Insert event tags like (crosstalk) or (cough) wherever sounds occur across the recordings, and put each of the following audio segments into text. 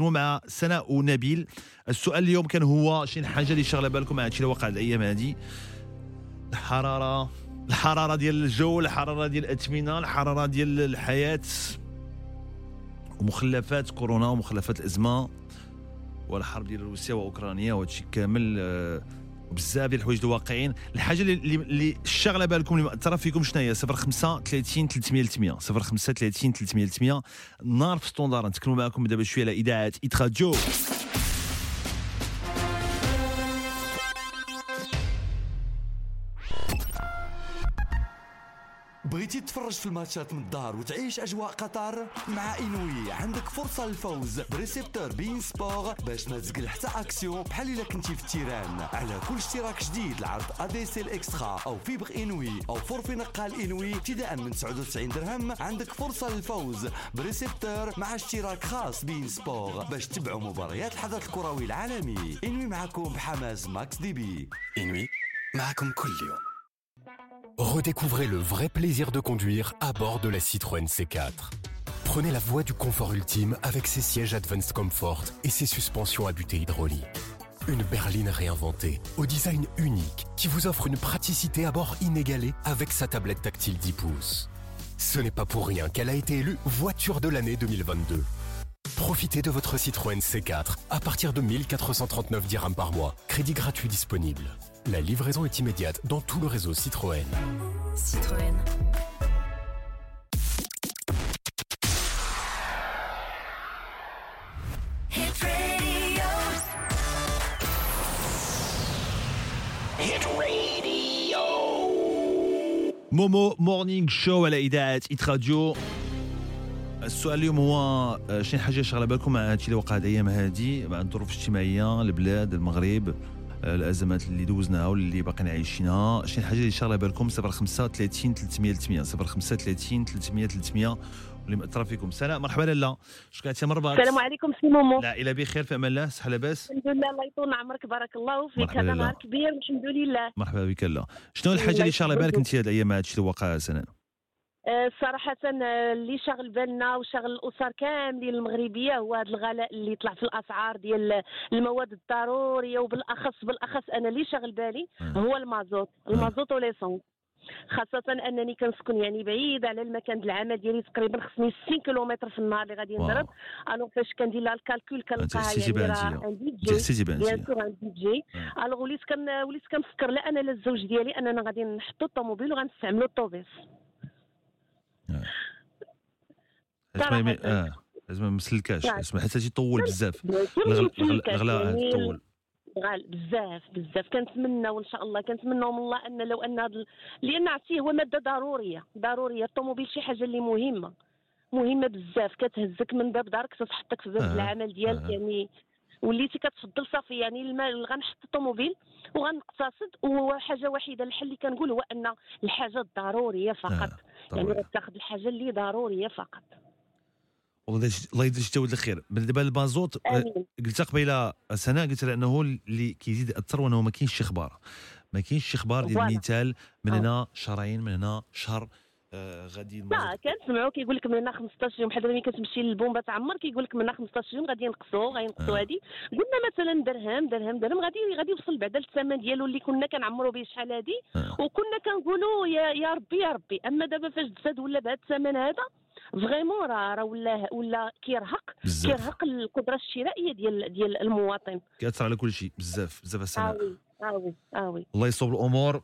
مع سناء ونبيل. السؤال اليوم كان هو شي حاجة اللي شغله بالكم مع هادشي اللي وقع الأيام هادي. الحرارة الحرارة ديال الجو الحرارة ديال الأثمنة الحرارة ديال الحياة. ومخلفات كورونا ومخلفات الأزمة والحرب ديال روسيا وأوكرانيا وهادشي كامل آه، بزاف ديال الحوايج اللي واقعين. الحاجة اللي اللي- الشغلة بالكم اللي مأثره فيكم شنو هي؟ 05 30 300 300 05 30 300 300 نار في standard نتكلموا معكم دابا شوية على إذاعة Hit بغيتي تتفرج في الماتشات من الدار وتعيش أجواء قطر مع inwi. عندك فرصة للفوز ب récepteur beIN Sports باش ما تزقل حتى أكسيون بحال إلا كنتي في ال terrain على كل اشتراك جديد العرض ADSL extra أو fibre inwi أو forfait نقال inwi ابتداء من 99 درهم. عندك فرصة للفوز بريسيبتور مع اشتراك خاص بين سبور باش تتبعوا مباريات الحدث الكروي العالمي. إنوي معكم بحماس ماكس دي بي. إنوي معكم كل يوم. Redécouvrez le vrai plaisir de conduire à bord de la Citroën C4. Prenez la voie du confort ultime avec ses sièges Advanced Comfort et ses suspensions à butée hydraulique. Une berline réinventée, au design unique, qui vous offre une praticité à bord inégalée avec sa tablette tactile 10 pouces. Ce n'est pas pour rien qu'elle a été élue voiture de l'année 2022. Profitez de votre Citroën C4 à partir de 1439 dirhams par mois. Crédit gratuit disponible. La livraison est immédiate dans tout le réseau Citroën. Citroën. Hit radio. Momo Morning Show على اذاعه Hit Radio السؤال اليوم هو آه، شنو حاجة شغله بالكم مع هادشي اللي وقع هاد الأيام هادي مع الظروف الاجتماعيه البلاد المغرب آه، الأزمات اللي دوزناها واللي باقيين عايشينها. شنو الحاجة اللي شغله بالكم 05 30 300 300 05 30 300 300 واللي مأثرة فيكم. سناء مرحبا لاله شكرا مربط السلام عليكم سي مومو. العائله بخير في أمان الله. صحة لاباس. الحمد لله الله يطول عمرك. بارك الله فيك. هذا. نهار كبير الحمد لله. مرحبا بك لا شنو الحاجة اللي شغله بالك أنت هاد الأيام هادشي اللي وقع سناء صراحة آه، اللي شاغل بالنا وشاغل الأسر كاملين المغربية هو هذا الغلاء اللي طلع في الأسعار ديال المواد الضرورية وبالأخص بالأخص أنا اللي شاغل بالي هو المازوت. المازوت وليسونس خاصة أنني كنسكن يعني بعيد على المكان ديال العمل ديالي تقريبا خصني 60 كيلومتر في النهار اللي غادي. نضرب. alors فاش كندير لها ال calcul كنلقاها يعني حسيتي بها bien sûr un budget alors وليت كن وليت كنفكر لا أنا لا الزوج ديالي أننا غادي نحطوا الطوموبيل وغنستعملوا الطوبيس ما- صراحة. آه. لازم ما مسلكاش. صراحة. اسمع حتى يطول بزاف. الغلاء يعني طول. غال بزاف بزاف. كنتمنى وان شاء الله كنتمنى من الله أن لو أن ال- لأن عرفتي هو مادة ضرورية. ضرورية. الطوموبيل شي حاجة اللي مهمة. مهمة بزاف. كتهزك من باب دارك تتحطك في باب آه، العمل ديالك. آه. يعني وليتي كتفضل صافي يعني المال غنحط الطوموبيل وغنقتصد وحاجة وحيدة الحل اللي كنقول هو أن الحاجة الضرورية فقط يعني ضروري. غتاخذ الحاجة اللي ضرورية فقط الله يدير الجود الخير دابا البازوت آه، قلت قبيلة سناء قلت لها أنه اللي كيزيد يأثر وأنه ما كاينش شي أخبار ما كاينش شي أخبار ديال. المثال من آه. هنا شهرين من هنا شهر آه غادي لا كنسمعوا كيقول لك من هنا 15 يوم بحال دابا ملي كتمشي للبومبا تعمر كيقول لك من هنا 15 يوم غادي ينقصوا غينقصوا آه. هادي. قلنا مثلا درهم درهم درهم غادي غادي يوصل بعدا للثمن ديالو اللي كنا كنعمروا به شحال هادي. آه. وكنا كنقولوا يا يا ربي يا ربي أما دابا فاش تزاد ولا بهذا الثمن هذا فريمون راه راه ولا ولا كيرهق. كيرهق القدرة الشرائية ديال ديال المواطن. كيأثر على كل شيء بزاف بزاف سناء oui oui oui الله يصوب الأمور.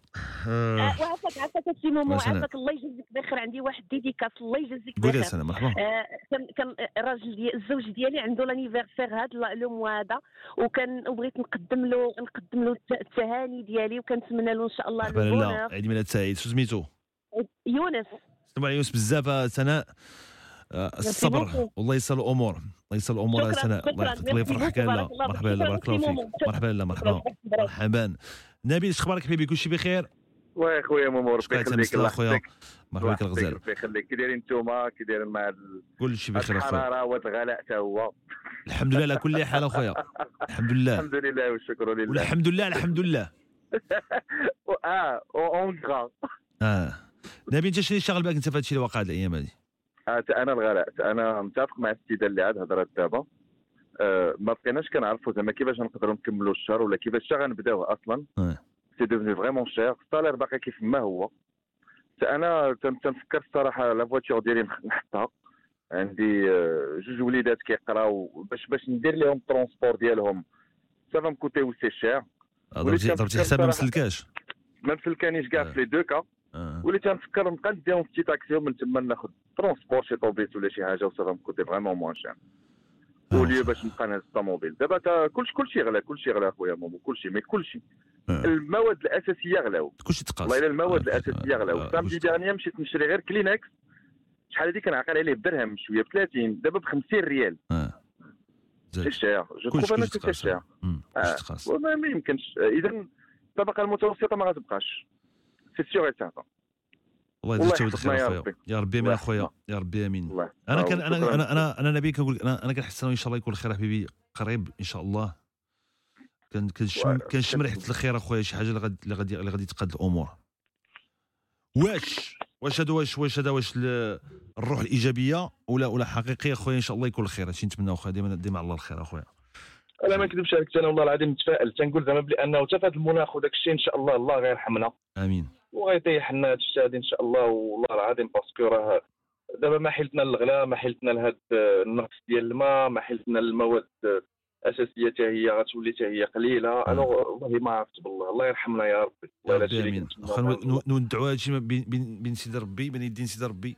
آه. وعافاك عافاك السي مومو. عافاك الله يجزيك بخير. عندي واحد dédicace الله يجزيك قولي بخير. سناء مرحبا. آه، كان كان الراجل ديال الزوج ديالي عنده l'anniversaire هذا لو هذا وكان وبغيت نقدم له نقدم له الت- التهاني ديالي وكنتمنى له إن شاء الله ال bonheur عيد ميلاد سعيد. شو سميتو؟ يونس. على يوسف بزاف آه، سناء. آه، الصبر. beaucoup. والله يسهل الأمور. الله يسهل الأمور يا سناء الله. يحفظك الله يفرحك الله مرحبا لا. بارك الله فيك. مرحبا لا مرحبا مرحبا. نبيل اش أخبارك حبيبي؟ كلشي بخير؟ واه خويا مومو ربي يخليك الله أخويا؟ يحفظك مرحبا بك الغزال. ربي يخليك. كي دايرين نتوما كي دايرين مع كلشي بخير أخويا. الحرارة وهاد الغلاء حتى هو. الحمد لله على كل حال أخويا. الحمد لله. الحمد لله والشكر لله. والحمد لله الحمد لله. (laughs) آه اون آه. نبيل أنت شنو اللي شاغل بالك أنت في هذا الشيء اللي واقع هاد الأيام هذه؟ آه، أنا الغلاء. أنا متفق مع السيدة اللي عاد هضرات دابا. آه، ما بقيناش كنعرفوا زعما كيفاش نقدروا نكملوا الشهر ولا كيفاش غنبداوه أصلا. c'est devenu vraiment cher ال salaire باقي كيف ما هو. أنا تن- تنفكر الصراحة la voiture ديالي نحطها. عندي آه، جوج وليدات كيقراو. باش باش ندير لهم ال transport ديالهم. ça va me coûter c'est cher وليت ضربتي حساب ما مسلكاش ما مفلكانيش كاع آه. في les deux cas. وليت تنفكر نبقى نديهم في تاكسي ومن تما ناخذ transport شي طوبيس ولا شي حاجة و ça va me coûter vraiment moins cher آه. وليو باش نبقى نهز الطوموبيل. دابا كلشي كلشي غلا كلشي غلا خويا مومو كلشي mais كلشي. آه. المواد الأساسية غلاو كلشي تقاس. والله إلا المواد آه، الأساسية آه، غلاو آه، samedi dernier مشيت نشري غير كلينكس. شحال هذيك كنعقل عليه بدرهم شوية ب 30 دابا ب 50 ريال. آه. c'est. cher je trouve أنا c'est cher آه. ما يمكنش. اذا الطبقه المتوسطة ما غتبقاش. c'est sûr et certain الله يجزيك يحفظنا خير يا أخويا. يا ربي آمين أخويا. يا ربي آمين. أنا كان أنا. أنا أنا أنا نبي كنقول أنا أنا كنحس إن شاء الله يكون الخير حبيبي قريب إن شاء الله. كان كنشم كنشم ريحة الخير أخويا شي حاجة اللي غادي اللي غادي اللي غادي تقاد الأمور. واش؟ واش هذا واش واش هذا واش ال- الروح الإيجابية ولا ولا حقيقية أخويا إن شاء الله يكون الخير؟ هادشي نتمنى أخويا ديما ديما على الله الخير أخويا. أنا ما نكذبش عليك أنا والله العظيم متفائل تنقول زعما بلي أنه حتى في هذا المناخ وداك الشيء إن شاء الله الله غيرحمنا. آمين. وغيطيح لنا هذا الشيء هذا إن شاء الله والله العظيم باسكو راه دابا ما حيلتنا للغلاء ما حيلتنا لهذا النقص ديال الماء ما حيلتنا المواد الأساسية حتى هي غتولي حتى هي قليلة. أنا والله ما عرفت بالله الله يرحمنا يا ربي. شي اللي آمين. واخا ندعوا هادشي بين سيدي ربي بين يدين سيدي ربي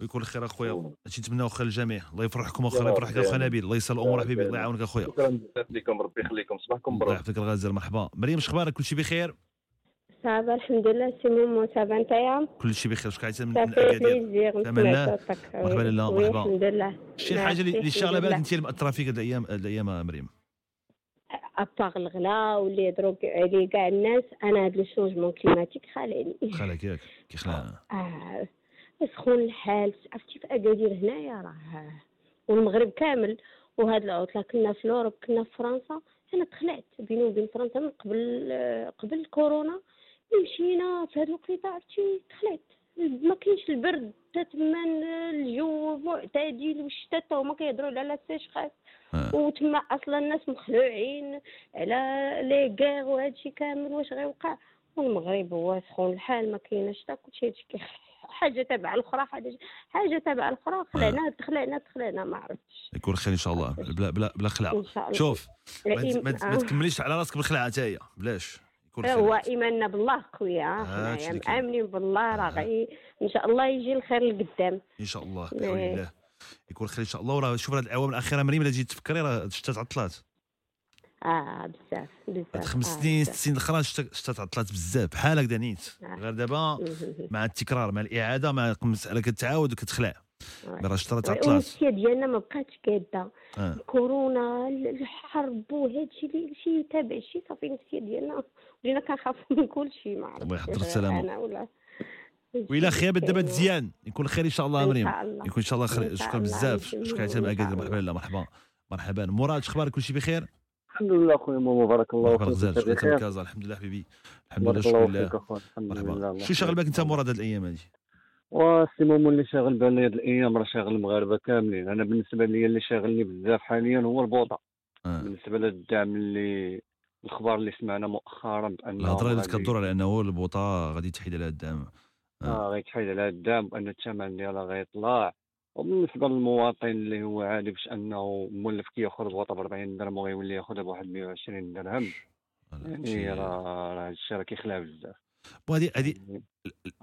ويكون الخير أخويا. هادشي نتمناه اخويا الجميع. الله يفرحكم أخويا الله يا يفرحك ربي أخويا. نبيل. الله يسهل الأمور حبيبي. الله يعاونك أخويا. شكرا بزاف لكم ربي يخليكم. صباحكم الله مبروك يحفظك الغزال مرحبا مريم شخبارك؟ كلشي بخير؟ ça va الحمد لله سي مومو ça va نتايا كلشي بخير شكون عايزه من اكادير صوتك مرحبا لاله oui، مرحبا الحمد لله شي الحاجة اللي الحمد بالك. انت اللي مأثره فيك هاد الأيام هاد الأيام يا مريم اباغ الغلاء واللي يضرب عليه كاع الناس أنا هاد le changement climatique خالعني خلاك ياك كيخلع آه سخون الحال عرفتي في اكادير هنايا راه والمغرب كامل وهاد العطله كنا في l'Europe كنا في فرنسا أنا تخلعت بيني وبين فرنسا من قبل قبل الكورونا ملي مشينا في هاد الوقيته عرفتي؟ تخلعت ما كاينش البرد حتى تما الجو معتدل والشتا تا هما كيهضروا على السيشخاص آه. وتما أصلا الناس مخلوعين على لي كاغ وهادشي كامل واش غيوقع؟ والمغرب هو سخون الحال ما كايناش تا كلشي. هادشي حاجة تبع الاخرى حاجة حاجة تبع الاخرى خلعنا تخلعنا تخلعنا ما عرفتش. يكون خير إن شاء الله. بلا بلا بلا خلع. إن شاء الله. شوف ما, ما, ما آه. تكمليش على راسك بالخلعه حتى هي. بلاش. يكون هو إيماننا بالله خويا هادشي حنايا. مامنين بالله راه غي إن شاء الله يجي الخير لقدام. إن شاء الله بحول إيه. الله. يكون خير إن شاء الله. وراه شوف هاد الاعوام الأخيرة مريم إلا جيت تفكري راه الشتا تعطلات. آه بزاف بزاف. هاد خمس آه، سنين ست. سنين الاخرى الشتا الشتا تعطلات بزاف. بحال هكذا نيت آه. غير دابا (laughs) مع التكرار مع الإعادة مع المساله كتعاود وكتخلع. مي راه الشتا راه تعطلات. والنفسيه ديالنا ما بقاتش قاده آه. كورونا الحرب وهادشي اللي شي تابع شي صافي النفسيه ديالنا. ولينا كنخافوا (laughs) من كل شيء ما عرفتش. الله يحضر غير السلامة. أنا ولا وإلا خيابت دابا مزيان. يكون خير إن شاء الله إن مريم شاء الله. يكون إن شاء الله خير. شكرا. بزاف. شكرا الله. اكادير مرحبا. لا مرحبا. مرحبا. مراد شخبارك كلشي بخير؟ الحمد لله خويا ماما بارك الله فيك. أنت شكرا بخير؟ كازا. الحمد لله حبيبي. الحمد لله شكرا لله مرحبا شو شغل بالك. أنت مراد هاد الأيام هادي؟ وسي ماما اللي شاغل بالي هاد الأيام راه شاغل المغاربه كاملين. أنا بالنسبة لي اللي شاغلني بزاف حاليا هو البوطة. آه. بالنسبة للدعم اللي الإخبار اللي سمعنا مؤخرا بانه الهضرة اللي غادي- كدور على أنه البوطة غادي تحيد على الدعم. آه. غيتحيد على الدعم وأن الثمن ديالها غيطلع. وبالنسبه للمواطن اللي هو عادي باش أنه مولف كيأخذ بوطه ب 40 درهم وغيولي يأخذها بواحد 120 درهم. يعني راه راه هادشي راه كيخلع بزاف. بو هادي هادي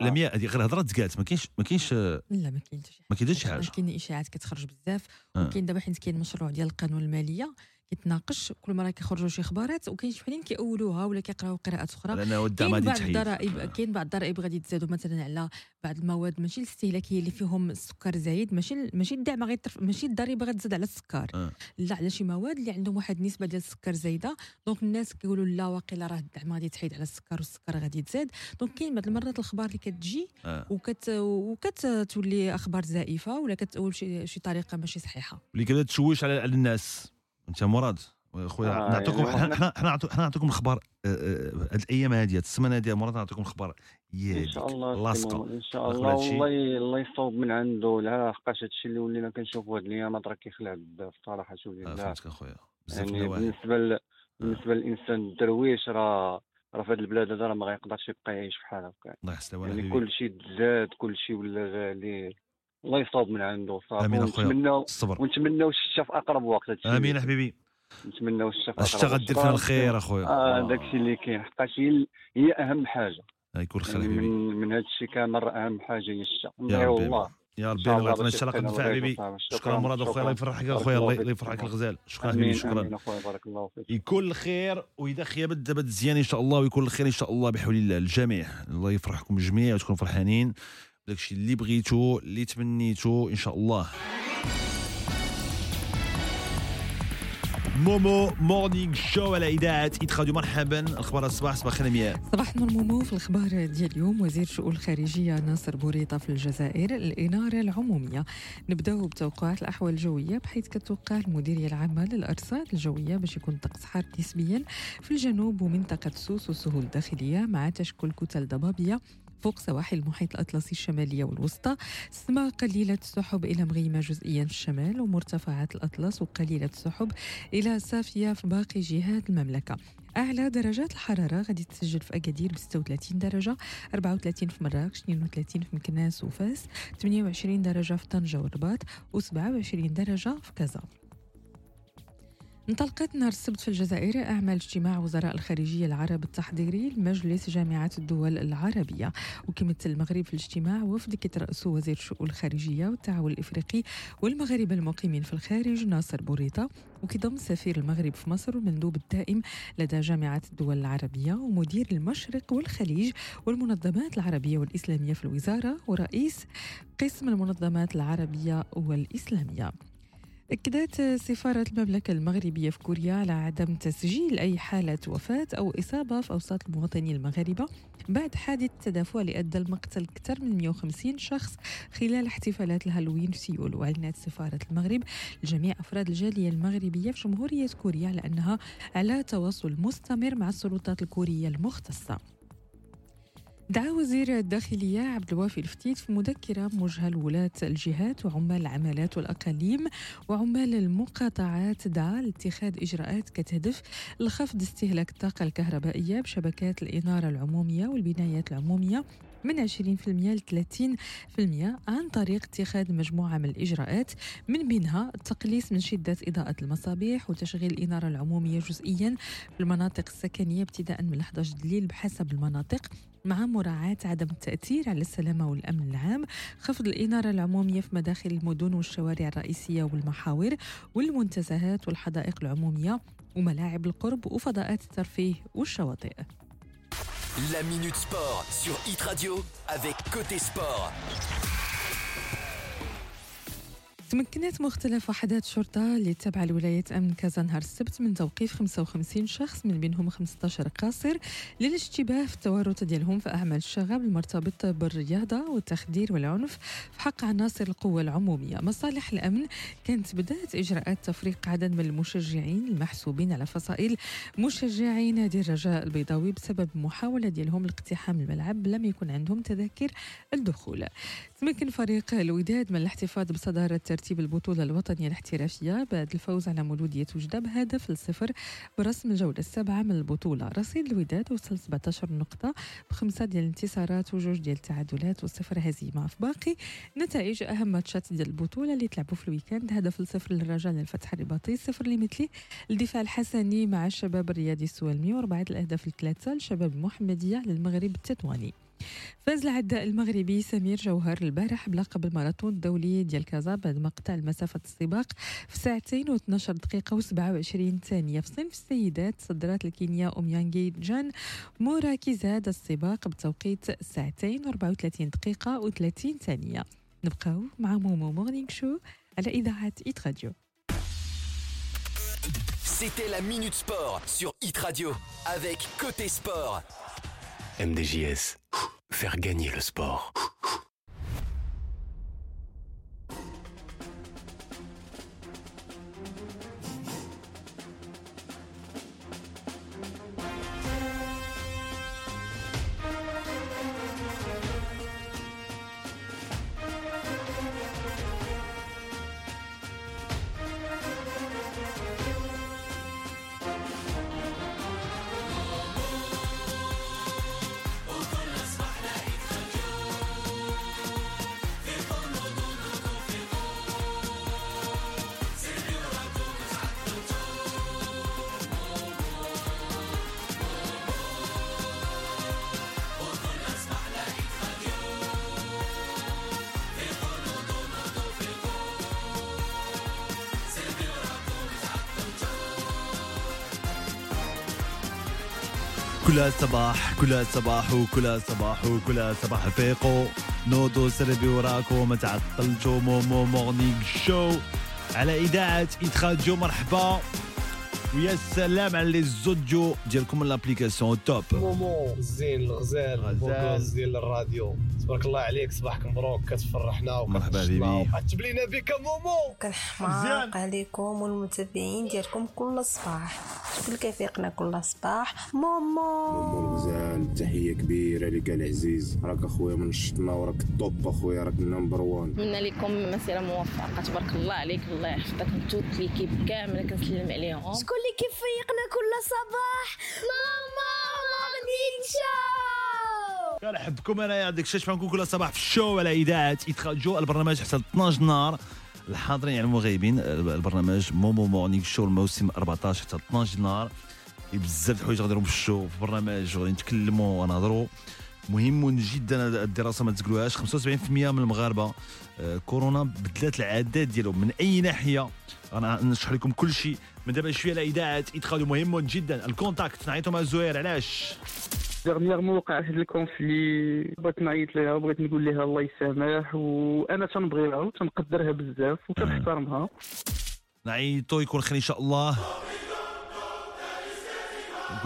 لمياء هادي غير هضره تقالت ما كاينش ما كاينش لا ما كاينش ما كاينش شي حاجة. كاين إشاعات كتخرج بزاف. آه. وكاين دابا حيت كاين مشروع ديال القانون المالية. كيتناقش كل مرة كيخرجوا شي اخبارات وكاين شي وحدين كيأولوها ولا كيقراو قراءات أخرى. كاين بعض. الضرائب كاين بعض الضرائب غادي تزادوا مثلا على بعض المواد ماشي الاستهلاكية اللي فيهم السكر زايد ماشي ماشي الدعم غيطرف ماشي الضريبة غتزاد على السكر. آه. لا على شي مواد اللي عندهم واحد النسبة ديال السكر زايدة. donc الناس كيقولوا لا واقيلا راه الدعم غادي يتحيد على السكر والسكر غادي يتزاد donc كاين بعض المرات الأخبار اللي كتجي آه. وكت وكتولي أخبار زائفة ولا كتقول شي شي طريقة ماشي صحيحة. اللي كذا تشويش على على الناس. انت مراد. خويا آه، نعطيكم يعني حنا حنا حنا نعطيكم الاخبار آه، آه، هاد الأيام هذه هاد السمانة هذه مراد نعطيكم الاخبار يا ان شاء الله لاصقة. إن شاء الله؟ والله الله يصوب من عنده. لا حقاش هادشي اللي ولينا كنشوفوا هاد الايامات راه كيخلع بزاف الصراحه شوف آه، لله فهمتك أخويا. يعني بالنسبة ل... بالنسبة للإنسان الدرويش راه راه في هاد البلاد هذا راه ما غيقدرش يبقى يعيش بحال هكا. الله يحسن يعني حبيبي. كل شيء تزاد كل شيء ولا غالي. الله يصوب من عنده صافي. أخويا. ونتمناو الصبر. ونتمناو الشتاء في أقرب وقت هادشي آمين حبيبي نتمناو الشتاء في الشتاء أقرب غدير وقت. فينا الخير أخويا. آه داكشي اللي كاين. حقاش هي هي أهم حاجة. يكون خير حبيبي. من من هذا الشيء كامل أهم حاجة هي الشتاء يا ربي. الله. يا ربي الله يعطينا القدم الغيث حبيبي. شكرا. مراد أخويا. الله. يفرحك أخويا. الله. يفرحك الغزال. شكرا آمين. حبيبي. شكرا. آمين أخويا. بارك الله فيك. يكون الخير وإذا خيبت دابا مزيان إن شاء الله ويكون الخير إن شاء الله بحول الله الجميع. الله يفرحكم جميع وتكونوا فرحانين. داكشي اللي بغيتو اللي تمنيتو إن شاء الله. Momo Morning Show على إذاعة Hit Radio مرحبا. أخبار الصباح صباح الخير مياه صباح النور مومو. في الأخبار ديال اليوم وزير الشؤون الخارجية ناصر بوريطة في الجزائر الإنارة العمومية. نبداو بتوقعات الأحوال الجوية بحيث كتوقع المديريه العامة للأرصاد الجوية باش يكون الطقس حار نسبيا في الجنوب ومنطقة سوس والسهول الداخلية مع تشكل كتل ضبابية فوق سواحل المحيط الأطلسي الشمالية والوسطى. السماء قليلة السحب إلى مغيمة جزئيا في الشمال ومرتفعات الأطلس وقليلة السحب إلى صافية في باقي جهات المملكة. أعلى درجات الحرارة غادي تسجل في أكادير ب 36 درجة 34 في مراكش 32 في مكناس وفاس 28 درجة في طنجة والرباط و27 درجة في كازا. انطلقت نهار السبت في الجزائر أعمال اجتماع وزراء الخارجية العرب التحضيري لمجلس جامعة الدول العربية. وكيمثل المغرب في الاجتماع وفد كيترأسه وزير الشؤون الخارجية والتعاون الإفريقي والمغاربة المقيمين في الخارج ناصر بوريطة. وكيضم سفير المغرب في مصر والمندوب الدائم لدى جامعة الدول العربية ومدير المشرق والخليج والمنظمات العربية والإسلامية في الوزارة ورئيس قسم المنظمات العربية والإسلامية. أكدت سفارة المملكة المغربية في كوريا على عدم تسجيل أي حالة وفاة أو إصابة في أوساط المواطنين المغاربة بعد حادث تدافع اللي أدى لمقتل أكثر من 150 شخص خلال احتفالات الهالوين في سيول وأعلنت سفارة المغرب. لجميع أفراد الجالية المغربية في جمهورية كوريا على أنها على تواصل مستمر مع السلطات الكورية المختصة. دعا وزير الداخلية عبد الوافي الفتيت في مذكرة موجهة لولاة الجهات وعمال العمالات والأقاليم وعمال المقاطعات دعا لاتخاذ إجراءات كتهدف لخفض استهلاك الطاقة الكهربائية بشبكات الإنارة العمومية والبنايات العمومية من 20% ل 30% عن طريق اتخاذ مجموعة من الإجراءات من بينها التقليص من شدة إضاءة المصابيح وتشغيل الإنارة العمومية جزئيا في المناطق السكنية ابتداء من 11 الليل بحسب المناطق مع مراعاة عدم التأثير على السلامة والأمن العام خفض الإنارة العمومية في مداخل المدن والشوارع الرئيسية والمحاور والمنتزهات والحدائق العمومية وملاعب القرب وفضاءات الترفيه والشواطئ. La Minute Sport sur Hit Radio avec Côté Sport. تمكنت مختلف وحدات الشرطة اللي تابعة لولاية أمن كازا نهار السبت من توقيف 55 شخص من بينهم 15 قاصر للاشتباه في التورط ديالهم في أعمال الشغب المرتبطة بالرياضة والتخدير والعنف في حق عناصر القوة العمومية. مصالح الأمن كانت بدأت إجراءات تفريق عدد من المشجعين المحسوبين على فصائل مشجعي نادي الرجاء البيضاوي بسبب محاولة ديالهم لاقتحام الملعب لم يكن عندهم تذاكر الدخول. تمكن فريق الوداد من الاحتفاظ بصدارة ترتيب البطولة الوطنية الاحترافية بعد الفوز على مولودية وجدة بهدف لصفر برسم الجولة السابعة من البطولة. رصيد الوداد وصل 17 نقطة بخمسة ديال الانتصارات وجوج ديال التعادلات وصفر هزيمة. في باقي نتائج أهم ماتشات ديال البطولة اللي تلعبوا في الويكاند. هدف لصفر للرجاء للفتح الرباطي صفر لمثلي الدفاع الحسني مع الشباب الرياضي السوالمي وأربعة الأهداف الثلاثة لشباب المحمدية للمغرب التطواني. فاز العداء المغربي سمير جوهر البارح بلقب الماراثون الدولي ديال كازا بعد ما قطع المسافة السباق في ساعتين و12 دقيقة و27 ثانية في صنف السيدات صدرت الكينيا أوميانجي جان موراكيزاد السباق بتوقيت ساعتين و34 دقيقة و30 ثانية نبقاو مع Momo Morning Show على إذاعة إيت راديو C'était la Minute Sport sur Hit Radio avec Côté Sport. MDJS. Faire gagner le sport. كل صباح كل صباح وكل صباح وكل صباح فيقوا نوضوا سلبي وراكم ما تعطلتوا Momo Morning Show على إذاعة راديو مرحبا. ويا سلام على les audios ديالكم l'application top. مومو الزين الغزال غزال. ديال الراديو تبارك الله عليك صباحك مبروك كتفرحنا مرحبا بيبي. وكتجيب لينا بك مومو. كنحماق عليكم والمتابعين ديالكم كل صباح شكون كيفيقنا كل صباح مومو! الغزال تحية كبيرة لك العزيز. راك أخويا من شطنا وراك ال top أخويا راك ال number one نتمنى لكم مسيرة موفقة تبارك الله عليك. الله يحفظك انتو l'équipe كامله كنسلم عليهم. شكون اللي كيفيقنا كل صباح مومو! Morning Show كان حبكم أنا يا ديك الشاش معكم كل صباح في ال show على إذاعة Hit Radio البرنامج حتى 12 نهار. الحاضرين يعني المغيبين البرنامج Momo Morning Show الموسم 14 حتى 12 نهار. بزاف الحوايج غنديرهم في ال show في البرنامج غادي نتكلموا ونهضروا. مهم جدا الدراسة ما تقولوهاش. 75% من المغاربة آه، كورونا بدلات العادات ديالهم من أي ناحية. أنا نشرح لكم كل شيء. من دابا شوية على إذاعة راديو مهم جدا. ال contact نعيطوا مع الزهير علاش؟ dernièrement وقع واحد ال conflit بغيت نعيط ليها وبغيت نقول لها الله يسامح وأنا تنبغيها وتنقدرها بزاف وتنحترمها نعيطو يكون خير إن شاء الله.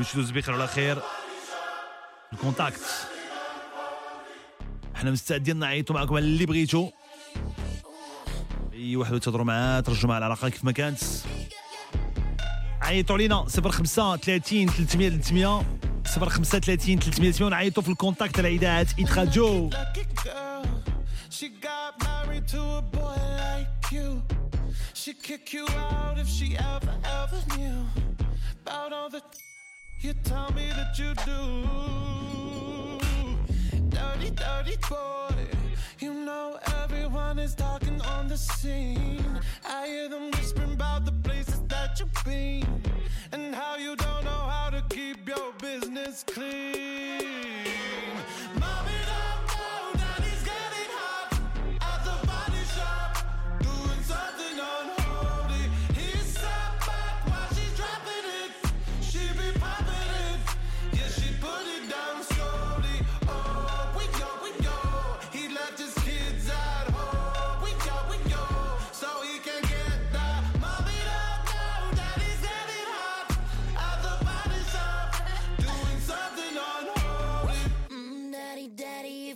شيء دوز بخير على خير. ال contact. أحنا مستعدين نعيطوا معكم على اللي بغيتو. أي واحد تهضروا معاه ترجعوا معاه العلاقة كيف ما كانت. عيطوا علينا 05 30 300 300 05 30 300 300 ونعيطوا في ال contact على اذاعه راديو girl. She got married to a boy like you. She'd kick you out if she ever, ever knew about all the you tell me that you do. Dirty, dirty boy. You know everyone is talking on the scene. I hear them whispering about the places that you've been and how you don't know how to keep your business clean.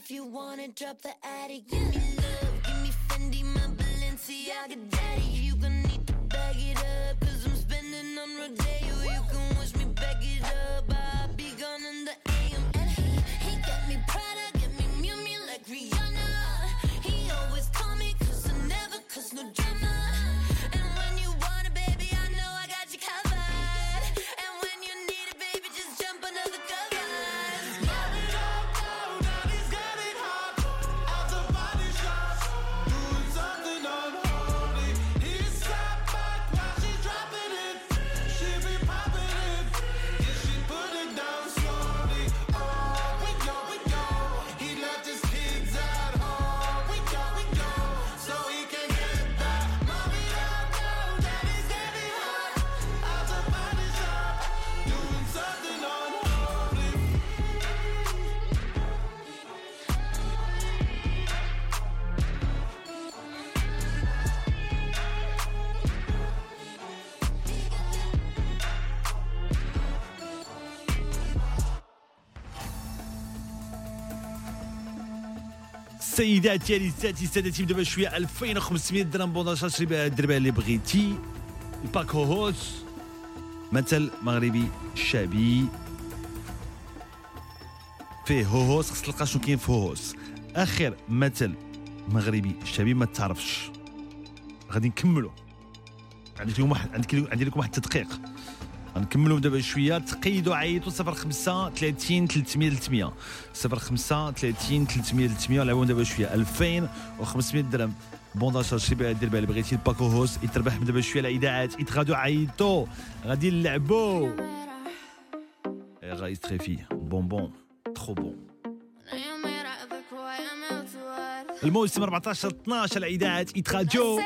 If you wanna drop the attic, سيداتي انساتي سادتي دابا شوية 2500 درهم bon d'achat شري بها دير به اللي بغيتي. ال pack Hohos مثل مغربي شعبي. فيه Hohos خص تلقى شنو كاين في Hohos آخر مثل مغربي شعبي ما تعرفش. غادي نكملوا لكم واحد عندي عندي لكم واحد التدقيق. غنكملوا دابا شوية. تقيدوا عيطوا 05 30 300 300 05 30 300 300 لعبوا دابا شوية. 2500 درهم. بون داشا شري بها دير بها اللي بغيتي الباكو هوس. يتربح دابا شوية الاذاعات يتغادوا عيطوا غادي نلعبوا إيه، غايز تخي فيه بونبون ترو بون. الموسم 14 12 الاذاعات يتغادوا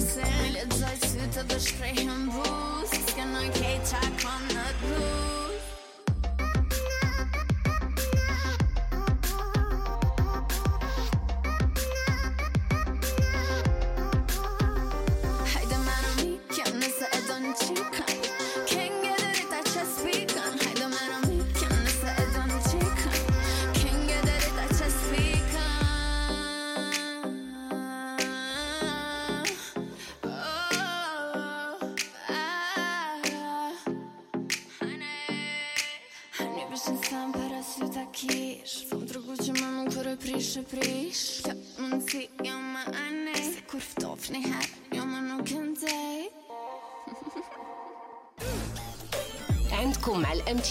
se me ledzoj sy të dëshkrejnë bus S'ke noj kejt qa kam në t'bus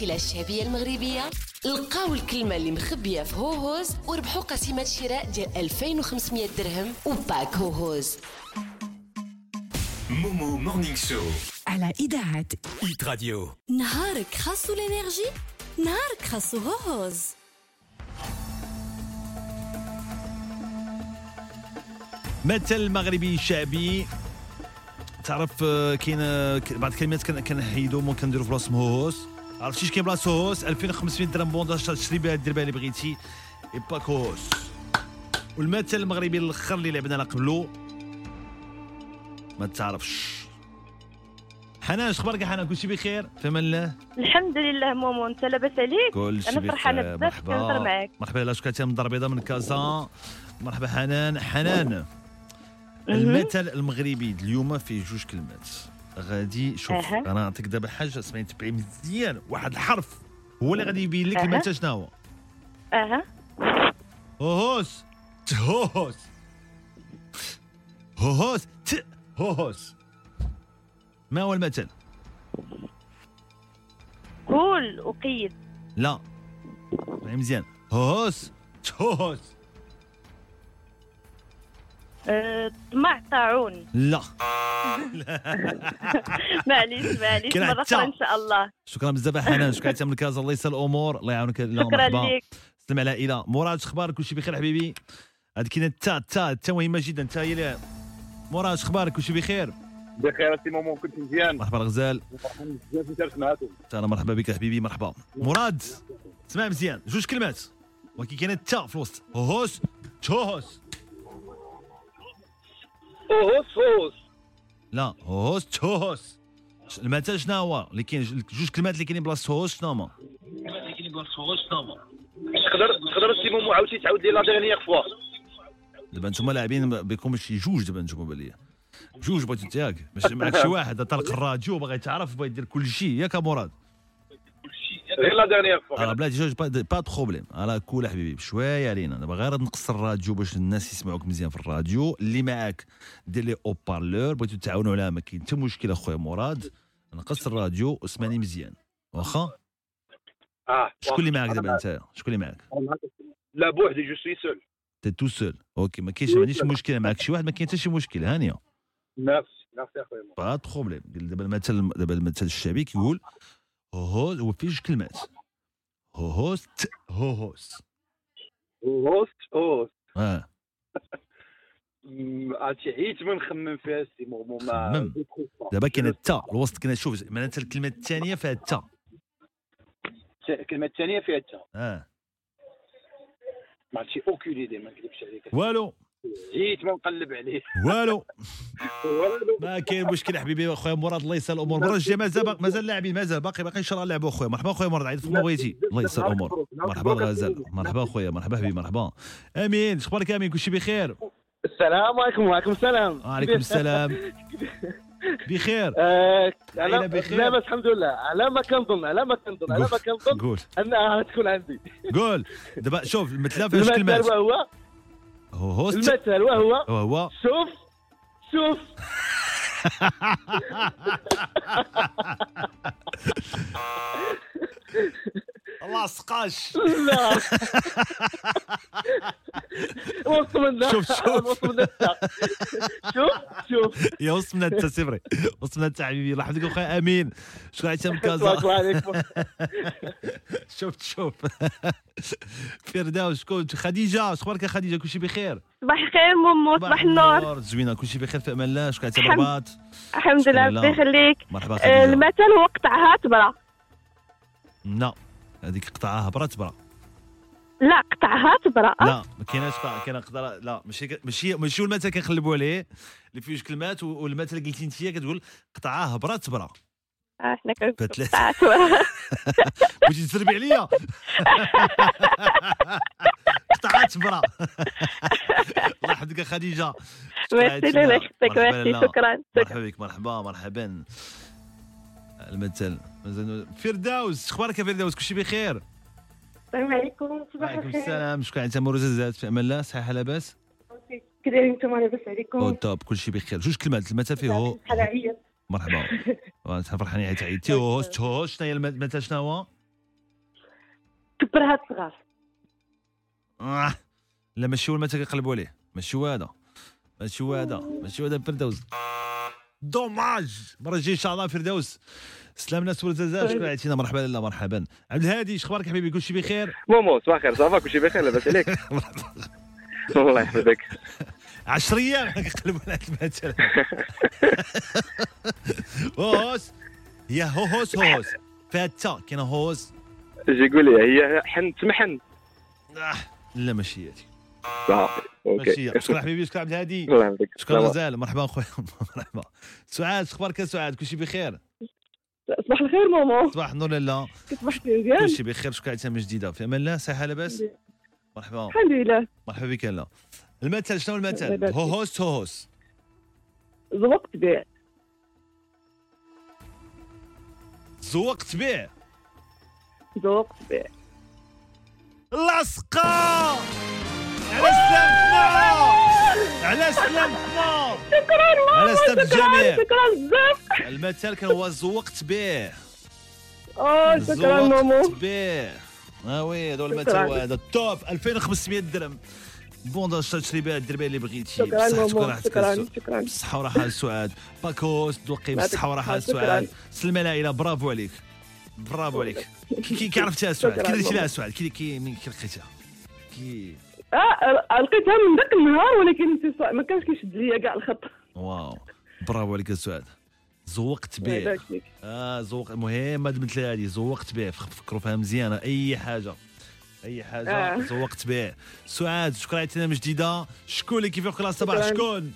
الأمثلة الشعبية المغربية. لقاو الكلمة اللي مخبية في Hohos وربحوا قسيمة شراء ديال 2500 درهم و pack Hohos. Momo Morning Show. على إذاعة Hit Radio نهارك خاصو l'énergie نهارك خاصو هوهوز مثل مغربي شعبي تعرف آه، كاين آه، بعض الكلمات كن- كنحيدهم وكنديروا في بلاصتهم Hohos عرفتي اش كاين بلاصه Hohos 2500 درهم bon d'achat تشري بها دير بها اللي بغيتي. pack Hohos والمثل المغربي الأخر اللي لعبنا له قبلو ما تعرفش. حنان أخبارك يا حنان؟ كلشي بخير؟ في أمان الله الحمد لله مومو أنت لاباس عليك؟ كلشي أنا فرحانة بزاف كنهضر معاك. مرحبا لا شكرا من الدار البيضاء من كازا مرحبا حنان. حنان. المثل المغربي اليوم فيه جوج كلمات. غادي شوف أها. أنا نعطيك دابا حاجة اسمعي تبعي مزيان واحد الحرف هو اللي غادي يبين لك. المثل شنو هو أها. هوهوس. تهوهوس. هوهوس. ت هوهوس ما هو المثل؟ قول وقيد لا. مزيان. Hohos. تهوهوس. أه، طمع طاعون لا. (laughs) معليش معليش مرة. أخرى إن شاء الله. شكرا بزاف حنان شكرا حتى من كازا الله يسهل الأمور الله يعاونك. شكرا ليك. سلم على العائله مراد أخبارك؟ كلشي بخير حبيبي؟ هذه كاينة التا التا التا مهمة جدا. التا هي اللي مراد أخبارك؟ كلشي بخير؟ بخير سي مومو كنت مزيان. مرحبا الغزال بزاف نتعرف معاكم. أنا مرحبا بك حبيبي مرحبا. مراد اسمع مزيان. جوج كلمات. ولكن كاينة التا في الوسط. هوس تهوس. اوهوس اوهوس لا هوس تهوس المثل شنو هو؟ اللي كاين جوج كلمات اللي كاينين بلاصة هوس شنو هما؟ تقدر تقدر سي مومو عاوتاني تعاود لي la dernière fois دابا نتوما لاعبين بكم شي جوج دابا نتوما بان ليا. جوج بغيتو ياك ماشي معك شي واحد طلق الراديو باغي تعرف بغا يدير كل شيء ياك يا مراد غير la dernière fois بلاتي جوج pas problème راه cool حبيبي بشوية علينا دابا غير نقص الراديو باش الناس يسمعوك مزيان في الراديو. اللي معاك دير le haut-parleur بغيتو تعاونوا عليها ما كاين حتى مشكل أخويا مراد. نقص الراديو واسمعني مزيان. واخا؟ آه شكون اللي معاك دابا انت شكون اللي معاك؟ لا بوحدي je suis seul t'es tout seul OK ما كاينش ما عنديش مشكلة معاك. شي واحد ما كاين حتى شي مشكل هانيه merci merci أخويا. pas problème دابا المثل دابا المثل الشعبي كيقول هو هو فيه جوج كلمات. هو هوست هو هوس اوهوس اوهوس آه عرفتي عييت ما نخمم فيها سي مومو ما. دابا كاين التا الوسط كاين شوف معناتها الكلمة الثانية فيها التا. الكلمة الثانية فيها تا آه. ما عرفتي OK ليدي ما نكذبش عليك. والو. عييت ما نقلب عليه والو. (laughs) ما كاين مشكل حبيبي اخويا مراد الله يسهل الأمور. المره الجايه مازال مازال لاعبين مازال باقي باقي إن شاء الله نلعبوا أخويا. مرحبا اخويا مراد عيط فما بغيتي. الله يسهل الأمور. مرحبا الغزال مرحبا اخويا مرحبا حبيبي مرحبا. آمين. شخبارك آمين؟ كلشي بخير؟ السلام عليكم وعليكم السلام. وعليكم السلام. بخير. (laughs) آه، على بخير؟ لاباس الحمد لله. على ما كنظن على ما كنظن على ما كنظن قول. أنها تكون عندي. قول. دابا شوف المثل فيها جوج المثل هو هوست المثل وهو وهو شوف شوف (laughs) الله سقاش لا. (laughs) وسط من شوف شوف. شوف شوف. يا وسط من انت سيفري وسط من انت حبيبي الله يحفظك. اخويا آمين. من تبارك الله كازا؟ عليكم. (laughs) شوف شوف. فردوس شكون؟ خديجة شخبارك يا خديجة؟ كلشي بخير؟ صباح الخير مومو صباح النور. زوينة كلشي بخير في أمان الله. شكون عيطت الحمد- برباط الحمد شكرا لله. ربي يخليك. مرحبا خديجة. المثل هو قطعها تبرا لا. هذيك قطعها برا تبرا لا قطعها تبرأ. لا ما كايناش قطع كاين قطع لا ماشي ماشي ماشي المثل كنقلبوا عليه اللي فيه كلمات و- والمثل اللي قلتي انت كتقول قطعها برا تبرا آه، حنا كنقولوا فتلات. قطعها تبرأ. (laughs) بغيتي تسربي عليا. (laughs) قطعات برا (laughs) الله يحفظك خديجة. شكرا ميرسي. يخليك، مرحبا ميرسي،. شكرا، مرحبا بك مرحبا مرحبا. المثل. مازال فردوس أخبارك يا فردوس؟ كلشي بخير؟ السلام عليكم صباح وعليكم الخير. السلام. شكون عيطت مروزة في أمان الله. صحيحة لاباس كي دايرين نتوما لاباس أو عليكم. top كلشي بخير. جوج كلمات المثل فيه هو؟ مرحبا. (laughs) وانت فرحانين عيطتي عيطتي هوست هوست. شنو هي المثل؟ شنو هو؟ كبرها الصغار آه. لا ماشي هو المثل كنقلبوا عليه. ماشي هو هذا. ماشي هو هذا. ماشي هو هذا فردوس. dommage. المره الجايه إن شاء الله فردوس. سلام ناس ورزازات شكون عيطتينا مرحبا لاله مرحبا. عبد الهادي شخبارك حبيبي؟ كلشي بخير؟ مومو صباح الخير. ça va كلشي بخير لاباس عليك. (laughs) الله يحفظك. 10 أيام. كنقلبوا على المثل هوس. هي هو هوس هوس. فيها التا كاينة هوس أجي قول هي حن تمحن. آه. لا ماشي. هي صافي. ماشي OK شكرا (laughs) حبيبي شكرا عبد الهادي. الله يحفظك شكرا. غزال مرحبا اخويا (laughs) مرحبا. سعاد أخبارك يا سعاد؟ كلشي بخير؟ صباح الخير ماما. صباح النور لاله كتصبح مزيان؟ كلشي بخير. عيطتها من جديدة. في أمان الله؟ صحة لاباس؟ مرحبا. الحمد لله. مرحبا بك لاله المثل شنو المثل؟ هو. هوست هو هوس. زوقت بيع زوقت على سلامتنا على سلامتنا شكرا على سلامة الجميع شكرا بزاف المثل كان هو زوقت بيع آه شكرا ماما زوقت بيع آه oui هذا المثل هذا ال top 2500 درهم. bon تشري بها دير بها اللي بغيتي. شكراً بصح ماما، تكون راحتك شكراً،. بالصحة وراحة السعاد باكوس دوقي بالصحة وراحة السعاد شكراً. سلمى العائلة برافو عليك. برافو عليك. (laughs) كي كي عرفتيها شكراً كي درتي لها ماما. السعاد كي كي من كي لقيتها؟ كي آه لقيتها من ذاك النهار ولكن ما كانش كيشد ليا كاع الخط. واو. برافو عليك سعاد زوقت به. آه زوق المهم هاد المثل هادي. زوقت به فك- فكروا فيها مزيانة. أي حاجة. أي حاجة. آه. زوقت به سعاد شكرا عيطتينا من جديدة. شكون اللي كيف يقول الصباح شكراً. شكون؟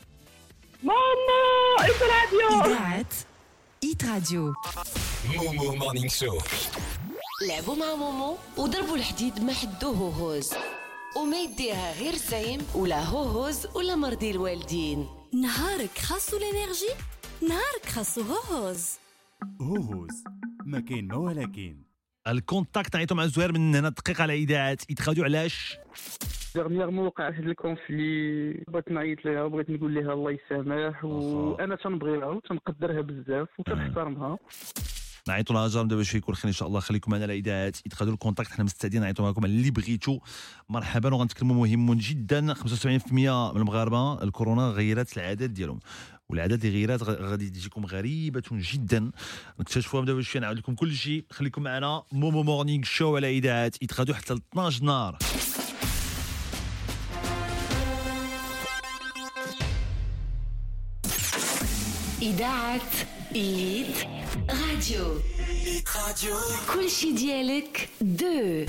ماما Hit Radio. إذاعة Hit Radio. Momo Morning Show. لعبوا مع مومو وضربوا الحديد ما حدو هوهوز وما يديها غير زايم ولا هوهوز ولا مرضي الوالدين. نهارك خاصو ال énergie؟ نهارك خاصو هوهوز. هوهوز ما كاين ما ولكن. ال contact نعيطوا مع زهير من هنا دقيقة على إذاعة. Hit Radio علاش؟ dernièrement وقع واحد conflit بغيت نعيط ليها وبغيت نقول لها الله يسامح وأنا تنبغيها وتنقدرها بزاف وكنحترمها نعيطوا لها جارم دابا شوية يكون خير إن شاء الله خليكم معنا على اذاعة Hit Radio ال contact حنا مستعدين نعيطوا معكم اللي بغيتوا مرحبا وغنتكلموا مهم جدا. 75% من المغاربة الكورونا غيرت العادات ديالهم. والعادات اللي غيرات غادي تجيكم غريبة جدا. نكتشفوها دابا شوية نعاود لكم كل شيء. خليكم معنا. مومو مورنينغ شو على اذاعات يتخذوا حتى ل 12 نهار إذاعة إيت راديو راديو كل شي ديالك دو.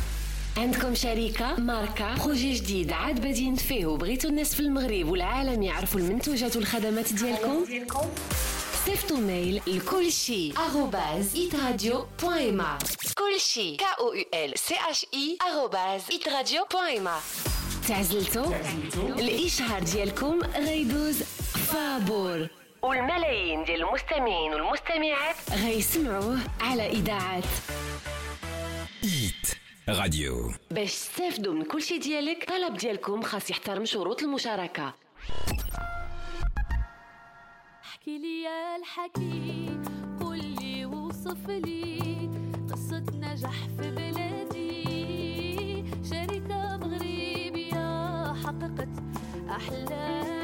عندكم شركة ماركة projet جديد عاد بادين فيه وبغيتو الناس في المغرب والعالم يعرفوا المنتوجات والخدمات ديالكم؟ صيفطوا mail لكل شي arobase hitradio.ma كل شي k o u l c h i arobase hitradio.ma تعزلتوا الإشهار ديالكم غيدوز فابور. والملايين ديال المستمعين والمستمعات. غيسمعوه على إذاعة ايت راديو باش تستافدوا من كل شي ديالك طلب ديالكم خاص يحترم شروط المشاركة. احكي لي يا الحكي قول لي وصف لي قصة نجاح في بلادي. شركة مغربية حققت أحلام وباقي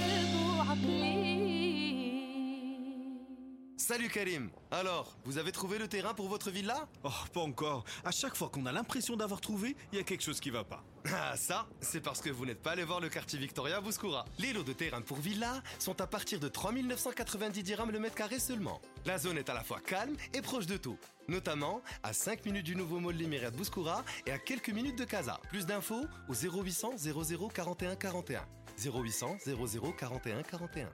Salut Karim Alors, vous avez trouvé le terrain pour votre villa? Oh, pas encore. À chaque fois qu'on a l'impression d'avoir trouvé, il y a quelque chose qui va pas. (laughs) Ah ça, c'est parce que vous n'êtes pas allé voir le quartier Victoria Bouskoura. Les lots de terrain pour villa sont à partir de 3990 dirhams le mètre carré seulement. La zone est à la fois calme et proche de tout. Notamment à 5 minutes du nouveau mall Liméria de Bouskoura et à quelques minutes de Casa. Plus d'infos au 0800 00 41 41. 0800 00 41 41.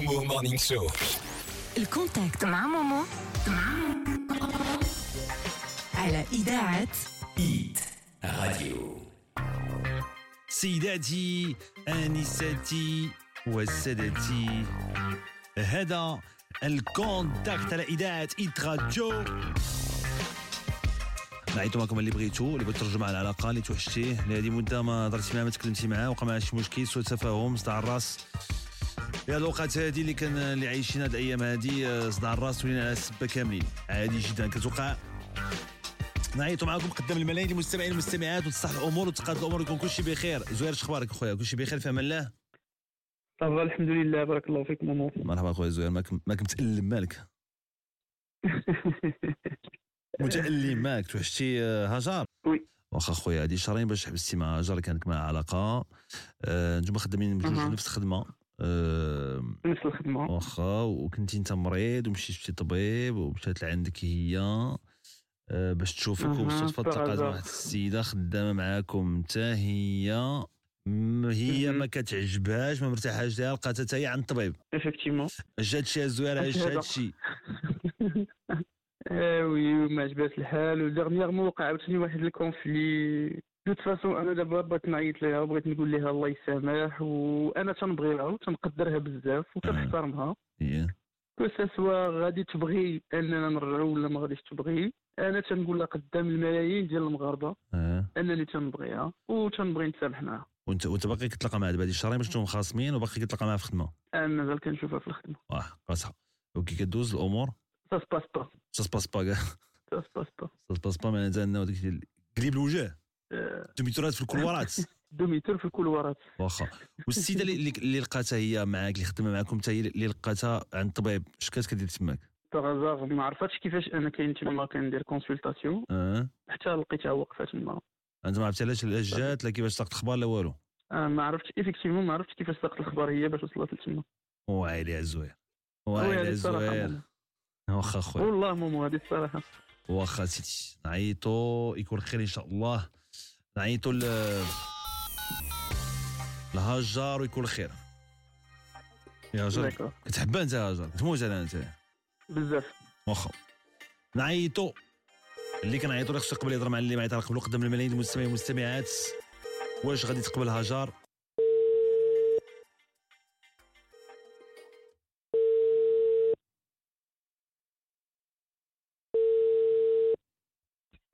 Momo Morning Show ال contact مع مومو على إذاعة Hit Radio سيداتي انساتي وسادتي هذا ال contact على اذاعه Hit Radio نعيطوا معكم اللي بغيتو اللي بغيت ترجع على العلاقه اللي توحشتيه اللي هذه مده ما هضرتي معاه ما تكلمتي معاه وقع معاه شي مشكل سوء تفاهم صداع الراس في هاد الاوقات هادي اللي كان اللي عايشين هاد الأيام هادي آه، صداع الراس ولينا على السبه كاملين. عادي جدا. كتوقع نعيطوا معكم قدام الملايين المستمعين والمستمعات وتصلح الأمور وتقاد الأمور يكون كلشي بخير. زهير اش أخبارك أخويا؟ كلشي بخير في أمان الله؟ ça va الحمد لله. بارك الله فيك ماما مرحبا أخويا زهير ماك ماك متألم مالك؟ (laughs) متألم مالك توحشتي آه، هاجر. oui. واخا خويا هادي شهرين باش حبستي مع هاجر كانت معها علاقة. آه، نتوما خدامين بجوج نفس الخدمة. آه، نفس الخدمة. واخا وكنتي انت مريض ومشيت شفتي طبيب ومشات لعندك هي. آه، باش تشوفك وبالصدفه تلقات. واحد السيدة خدامة معاكم. حتى هي. هي ما كتعجبهاش ما مرتاحاش ليها لقاتها حتى هي عند الطبيب. effectivement زهير اش هذا. هادشي (laughs) آه oui ما عجبهاش الحال. و dernièrement وقع عاوتاني واحد conflit. de façon أنا دابا بغيت نعيط ليها وبغيت نقول لها الله يسامح وأنا تنبغيها وتنقدرها بزاف que ce soit غادي تبغي أننا نرجعو ولا ما غاديش تبغي أنا تنقول لها قدام الملايين ديال المغاربة آه. أنني تنبغيها وتنبغي نتسامح معاها وانت وأنت باقي كتلاقى معها دابا هادي الشهرين باش أنتم خاصمين وباقي كتلاقى معها في الخدمه أنا مازال كنشوفها في الخدمة. واه قاصحه وكي كدوز الأمور؟ ça se passe pas ça se passe pas كاع سا سباس با سا سباس با معناتها إنه ديك قليب الوجه. آه، دوميتورات في الكولوارات (laughs) دوميتور في الكولوارات واخا. والسيدة اللي اللي- لقاتها هي معاك اللي خدمة معاكم حتى هي اللي لقاتها عند الطبيب. اش كانت كدير تماك؟ باغازار ما عرفتش كيفاش أنا كاين تما كندير كونسلطاسيون آه. حتى لقيتها واقفه تما أنت ما عرفتي علاش علاش جات لا كيفاش ساقط الاخبار لا والو. آه، ما عرفتش. ايفيكتيفمون ما عرفتش كيفاش ساقط الاخبار هي باش وصلت لتما. وعلي الصراحة الزوير ماما. واخا خويا. والله مومو هذه الصراحة. واخا سيدي. نعيطو. يكون خير إن شاء الله. نعيطو ل لهاجر ويكون خير يا هاجر داكور. كتحبها أنت يا هاجر كتموت على أنت. بزاف. واخا. نعيطو اللي كنعيطو راه خصو يقبل يهضر مع اللي ما يعيط قبل قدام الملايين المستمعين والمستمعات. واش غادي تقبل هاجر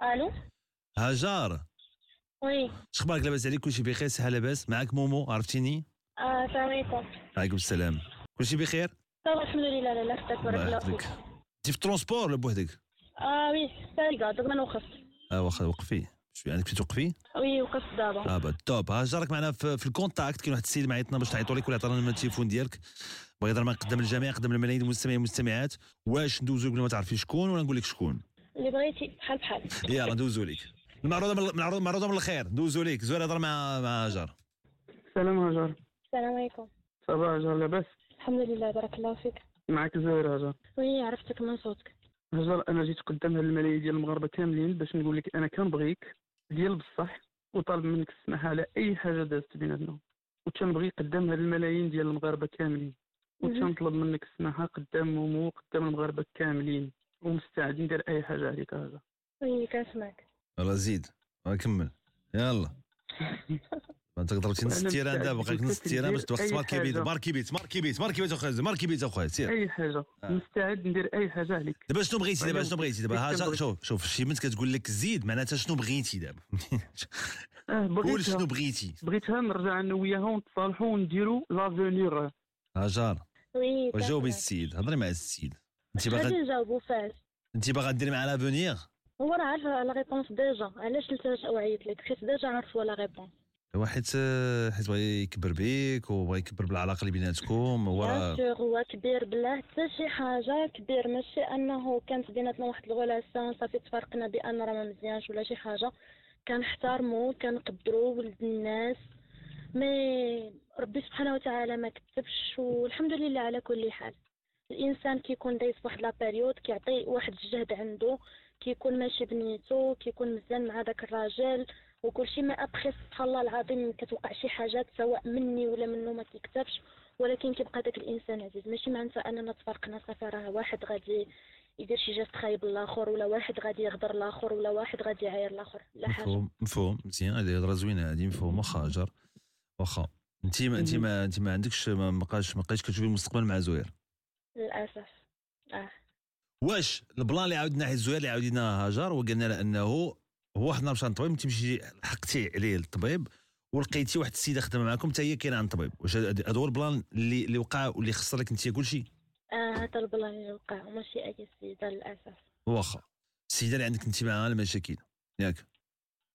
ألو؟ هاجر oui شخبارك لاباس عليك كلشي بخير صحه لاباس معاك مومو عرفتيني آه السلام عليكم عليكم السلام كلشي بخير ça va الحمد لله لا لا فتاك بارك الله فيك انت في ال transport ولا بوحدك آه oui donc ما نوقف آه واخا وقفي شوي عندك توقفي oui وقفت دابا آه top هاجر راك معنا في, في ال contact كاين واحد السيد معيطنا باش تعيطوا لك ولا عطانا التليفون ديالك بغا يهضر قدام الجميع قدام الملايين المستمعين والمستمعات واش ندوزو قبل ما تعرفي شكون ولا نقول لك شكون اللي بغيتي بحال بحال يلا ندوزو لك المعروضه من المعروضه المعروضه من الخير دوزو لك زوير هضر مع مع هاجر سلام هاجر السلام عليكم. صباح هاجر لاباس؟ الحمد لله بارك الله فيك. معك زهير هاجر oui عرفتك من صوتك. هاجر أنا جيت قدام هاد الملايين ديال المغاربة كاملين باش نقول لك أنا كنبغيك ديال بصح وطالب منك السماح على أي حاجة دازت بيناتنا. وتنبغي قدام هاد الملايين ديال المغاربة كاملين. وتنطلب منك السماحه قدام مومو قدام المغاربة كاملين. ومستعد ندير أي حاجة عليك هاجر oui كنسمعك. يلا زيد يلا كمل. يلا. (laughs) انت ضربتي نص ال terrain دابا بقيت نص ال terrain باش أي marquer بيت حاجة. marquer بيت marquer بيت marquer بيت اخويا marquer بيت اخويا سير. أي حاجة. مستعد ندير أي حاجة عليك. دابا شنو بغيتي دابا شنو بغيتي؟ دابا شوف شوف شي بنت كتقول لك زيد معناتها شنو بغيتي دابا؟ (laughs) آه قول شنو بغيتي. بغيتها نرجع أنا وياها ونتصالحوا ونديروا l'avenir هاجر oui وجاوبي كنسمعك. السيد هضري مع السيد. انت غادي باغا نجاوبو فاش. انت باغا ديري مع l'avenir هو راه عارف la réponse déjà. علاش لتاش وعيت لك؟ حيت déjà عارف la réponse هو حيت حيت بغا يكبر بيك وبغا يكبر بالعلاقة اللي بيناتكم هو هو كبير بلا حتى شي حاجة. كبير ماشي أنه كانت بيناتنا واحد ال relation صافي تفرقنا بأن راه ما مزيانش ولا شي حاجة. كنحترمو كنقدرو ولد الناس. mais ربي سبحانه وتعالى ما كتبش والحمد لله على كل حال. الإنسان كيكون دايس فواحد la période كيعطي واحد الجهد عنده. كيكون ماشي بنيتو كيكون مزيان مع داك الراجل وكلشي mais après سبحان الله العظيم كتوقع شي حاجات سواء مني ولا منه ما كيكتبش ولكن كيبقى داك الإنسان عزيز. ماشي معناتها أننا تفرقنا صافي راه واحد غادي يدير شي geste خايب الآخر ولا واحد غادي يغدر الآخر ولا واحد غادي يعاير الآخر لا حاجة. مفهوم مفهوم. مزيان. هذه هضرة زوينة. هذه مفهوم واخا هاجر واخا. انت ما انت ما انت ما عندكش ما ما بقاش ما بقيتش كتشوفي المستقبل مع زهير للأسف. آه. واش ال plan اللي عاود ناحيه الزهير اللي عاودنا هاجر وقلنا له إنه هو واحد النهار مشى للطبيب تمشي حقتي عليه للطبيب ولقيتي واحد السيدة خدامه معكم حتى هي كاينة عند الطبيب. واش هذا هو ال plan اللي اللي وقع واللي خسر لك انت كلشي؟ آه هذا ال plan اللي وقع. وماشي أي سيدة للأسف. واخا. السيدة اللي عندك انت معاها المشاكل ياك؟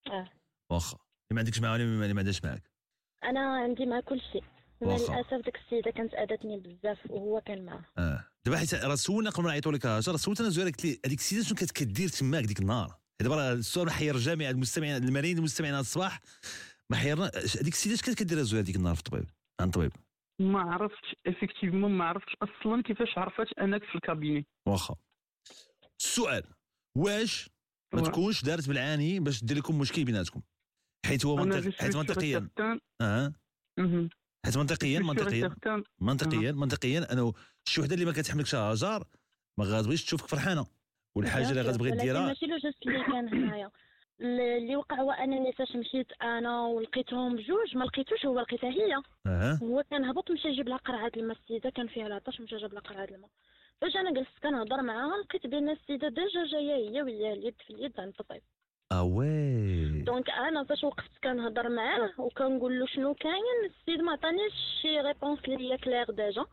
آه. واخا. اللي ما عندكش معاها ولا اللي ما عندهاش معاك. أنا عندي مع كل شيء واخا. للأسف ديك السيده كانت اذتني بزاف وهو كان معاه آه. دابا حيت راه سولنا قبل ما نعيطوا لك هاجر سولت أنا زهير قلت لي هذيك السيدة شنو كانت كدير تماك ديك النهار؟ دابا راه السؤال محير جميع المستمعين الملايين المستمعين هذا الصباح. محيرنا هذيك السيدة اش كانت كدير زهير ديك النهار في الطبيب؟ عند الطبيب. ما عرفتش effectivement ما عرفتش أصلا كيفاش عرفت أنك في ال cabinet واخا. السؤال واش ما تكونش دارت بالعاني باش دير لكم مشكل بيناتكم؟ حيت هو منطق حيت منطقيا. آه. حيت منطقيا منطقيا. منطقيا منطقيا. انه شي وحدة اللي ما كتحملكش هاجر ما غاتبغيش تشوفك فرحانة. والحاجة اللي غتبغي ديرها ماشي le geste اللي كان هنايا. اللي وقع هو أنني فاش مشيت أنا ولقيتهم بجوج ما لقيتوش هو لقيتها هي. هو كان هبط مشى يجيب لها قرعة الماء السيدة كان فيها العطش مشى جاب لها قرعة الماء. فاش أنا جلست كنهضر معاها لقيت بأن السيدة déjà جاية هي وياها اليد في اليد عند الطبيب آه oui donc أنا فاش وقفت كنهضر معاه وكنقول له شنو كاين السيد ما عطانيش شي réponse اللي هي claire déjà.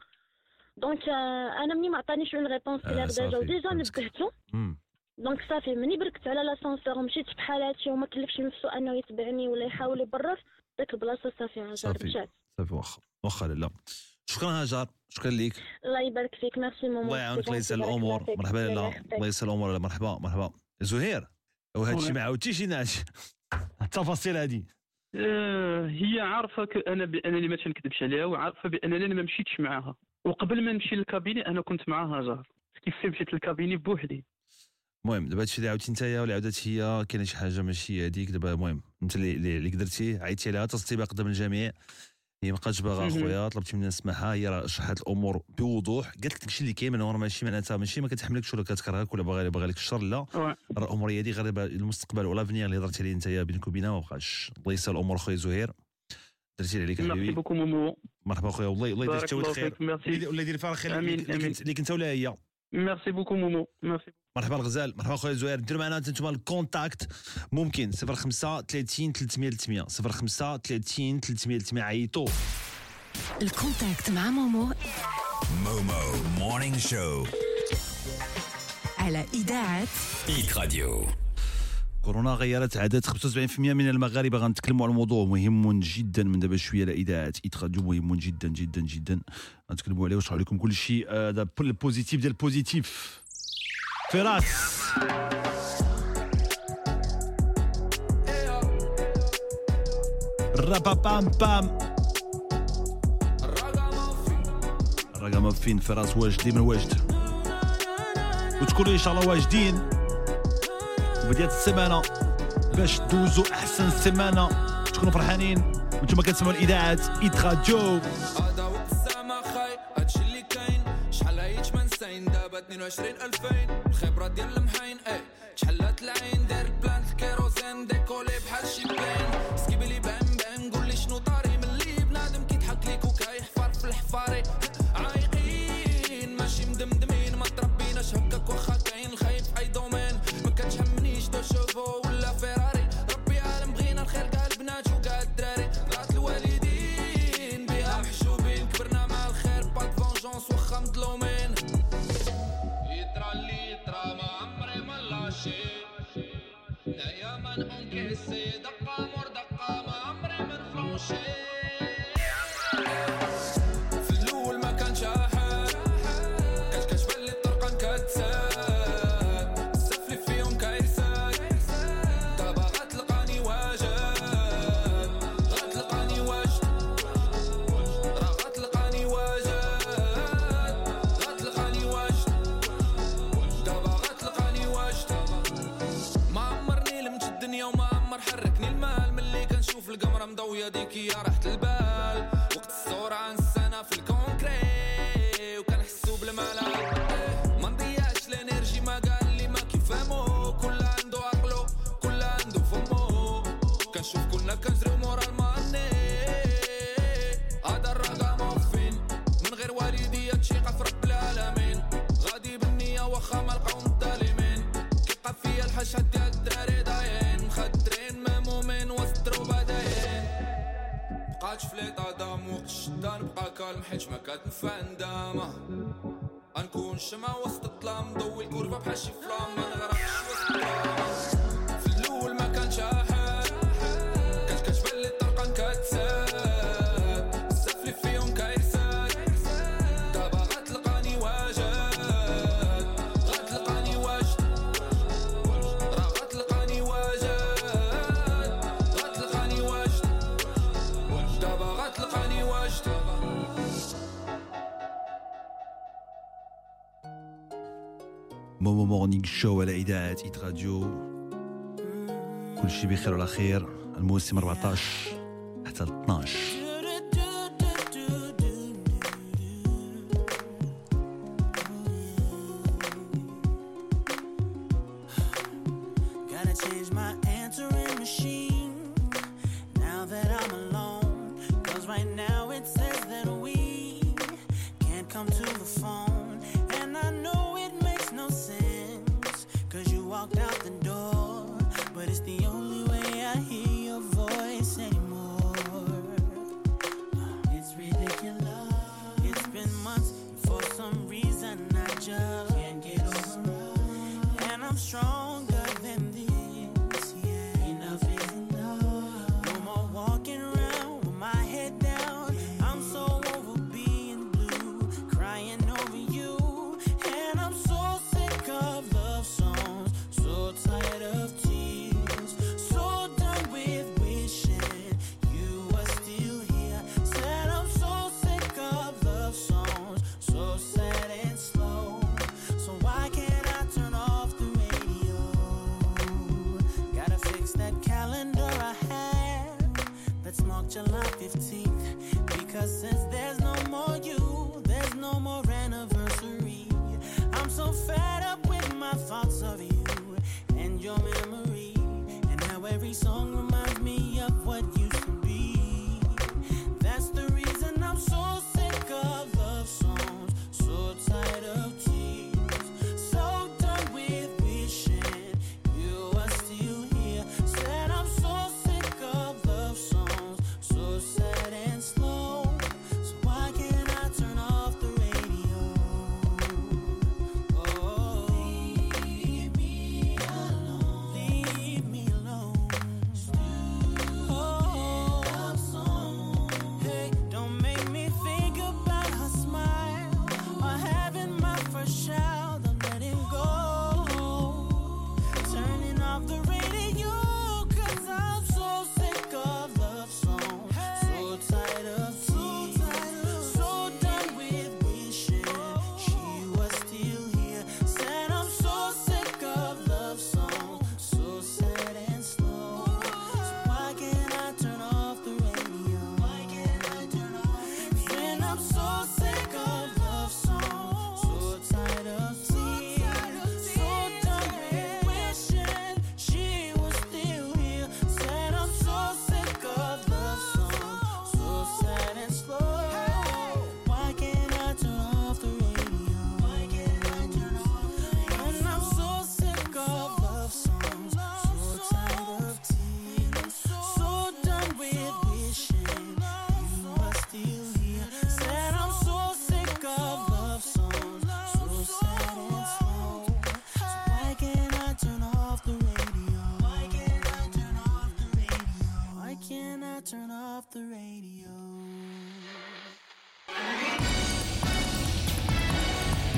donc أنا ملي ما عطانيش une réponse آه، كلير صافي، déjà و déjà مم. donc صافي ملي بركت على l'ascenseur ومشيت في حالاتي وما كلفش نفسه أنه يتبعني ولا يحاول يبرر. ديك البلاصة صافي هاجر صافي. رجعت صافي واخا. واخا لا شكرا هاجر. شكرا ليك. الله يبارك فيك. ميرسي مومو الله يعاونك. الله يسهل الأمور. مرحبا لا الله يسهل الأمور لا مرحبا. مرحبا. زهير. وهذا الشيء ما عاودتيش ينعش (laughs) التفاصيل هذه آه، هي عارفة أنا بانني ما تنكذبش عليها وعارفة بانني أنا ما مشيتش معاها. وقبل ما نمشي للكابيني أنا كنت مع هاجر كيف مشيت للكابيني بوحدي. المهم دابا هادشي اللي عاودتي نتايا ولا عاودت هي كاينة شي حاجة ماشي هذيك دابا المهم أنت اللي قدرتي عيطتي لها بها قدام الجميع. هي ما بقاتش باغا. أخويا طلبتي منها السماحة هي راه شرحت الأمور بوضوح. قالت لك داكشي اللي كاين من ورا ماشي معناتها ماشي ما كتحملكش ولا كتكرهك ولا باغا باغا لك الشر لا. راه الأمور هي هذه المستقبل وال avenir اللي هضرتي عليه انت بينك وبينها ما بقاش الله يسهل الأمور خويا زهير. درتي عليك ميرسي حبيبي beaucoup مومو مرحبا خويا والله الله يدير حتى الله يدير فيها الخير اللي كنت ولا هي. merci beaucoup مومو ميرسي مرحبا الغزال مرحبا خويا زهير ديروا معنا أنتم ال contact. ممكن 05 30 300 300 05 30 300 300 عيطوا. ال contact مع مومو. مومو Morning Show. على إذاعة Hit Radio كورونا غيرت عادات 75% من المغاربة. غنتكلموا على موضوع مهم جدا من دابا شوية على إذاعة Hit Radio مهم جدا جدا جدا. غنتكلموا عليه ونشرح لكم كل شيء. آه، دابا ال positif ديال ال positif. فراس رابا بام بام الرقم فين فراس واجدين من واجد. وتكونوا إن شاء الله واجدين. بداية السيمانة باش دوزوا أحسن سيمانة تكونوا فرحانين. وأنتم كتسمعوا الإذاعات ايت راديو. هذا وقت الزعمة خاي. هادشي اللي كاين. شحال هايج ما نساين. دابا 22 2000 الخبرة ديال كالم حيت Morning Show على إذاعة Hit Radio كل شيء بخير وعلى خير. الموسم 14 حتى ل 12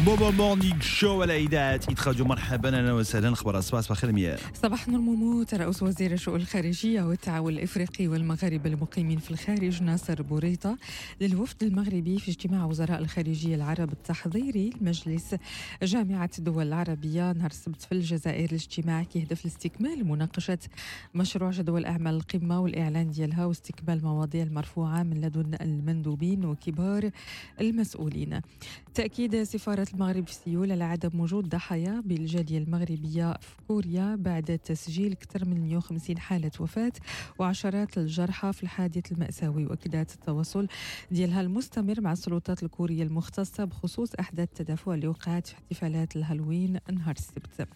مومو Morning Show على اذاعه Hit Radio. مرحبا أهلا وسهلا. أخبار الصباح صباح الخير ميا صباح نور مومو ترأس وزير الشؤون الخارجية والتعاون الإفريقي والمغاربة المقيمين في الخارج ناصر بوريطة للوفد المغربي في اجتماع وزراء الخارجية العرب التحضيري لمجلس جامعة الدول العربية. نهار السبت في الجزائر الاجتماع كيهدف لاستكمال مناقشة مشروع جدول أعمال القمة والإعلان ديالها واستكمال المواضيع المرفوعة من لدن المندوبين وكبار المسؤولين. تأكيد سفارة المغرب في سيول على عدم وجود ضحايا بالجالية المغربية في كوريا بعد تسجيل أكثر من 150 حالة وفاة وعشرات الجرحى في الحادث المأساوي وأكدت التواصل ديالها المستمر مع السلطات الكورية المختصة بخصوص أحداث التدافع اللي وقعت في احتفالات الهالوين نهار السبت.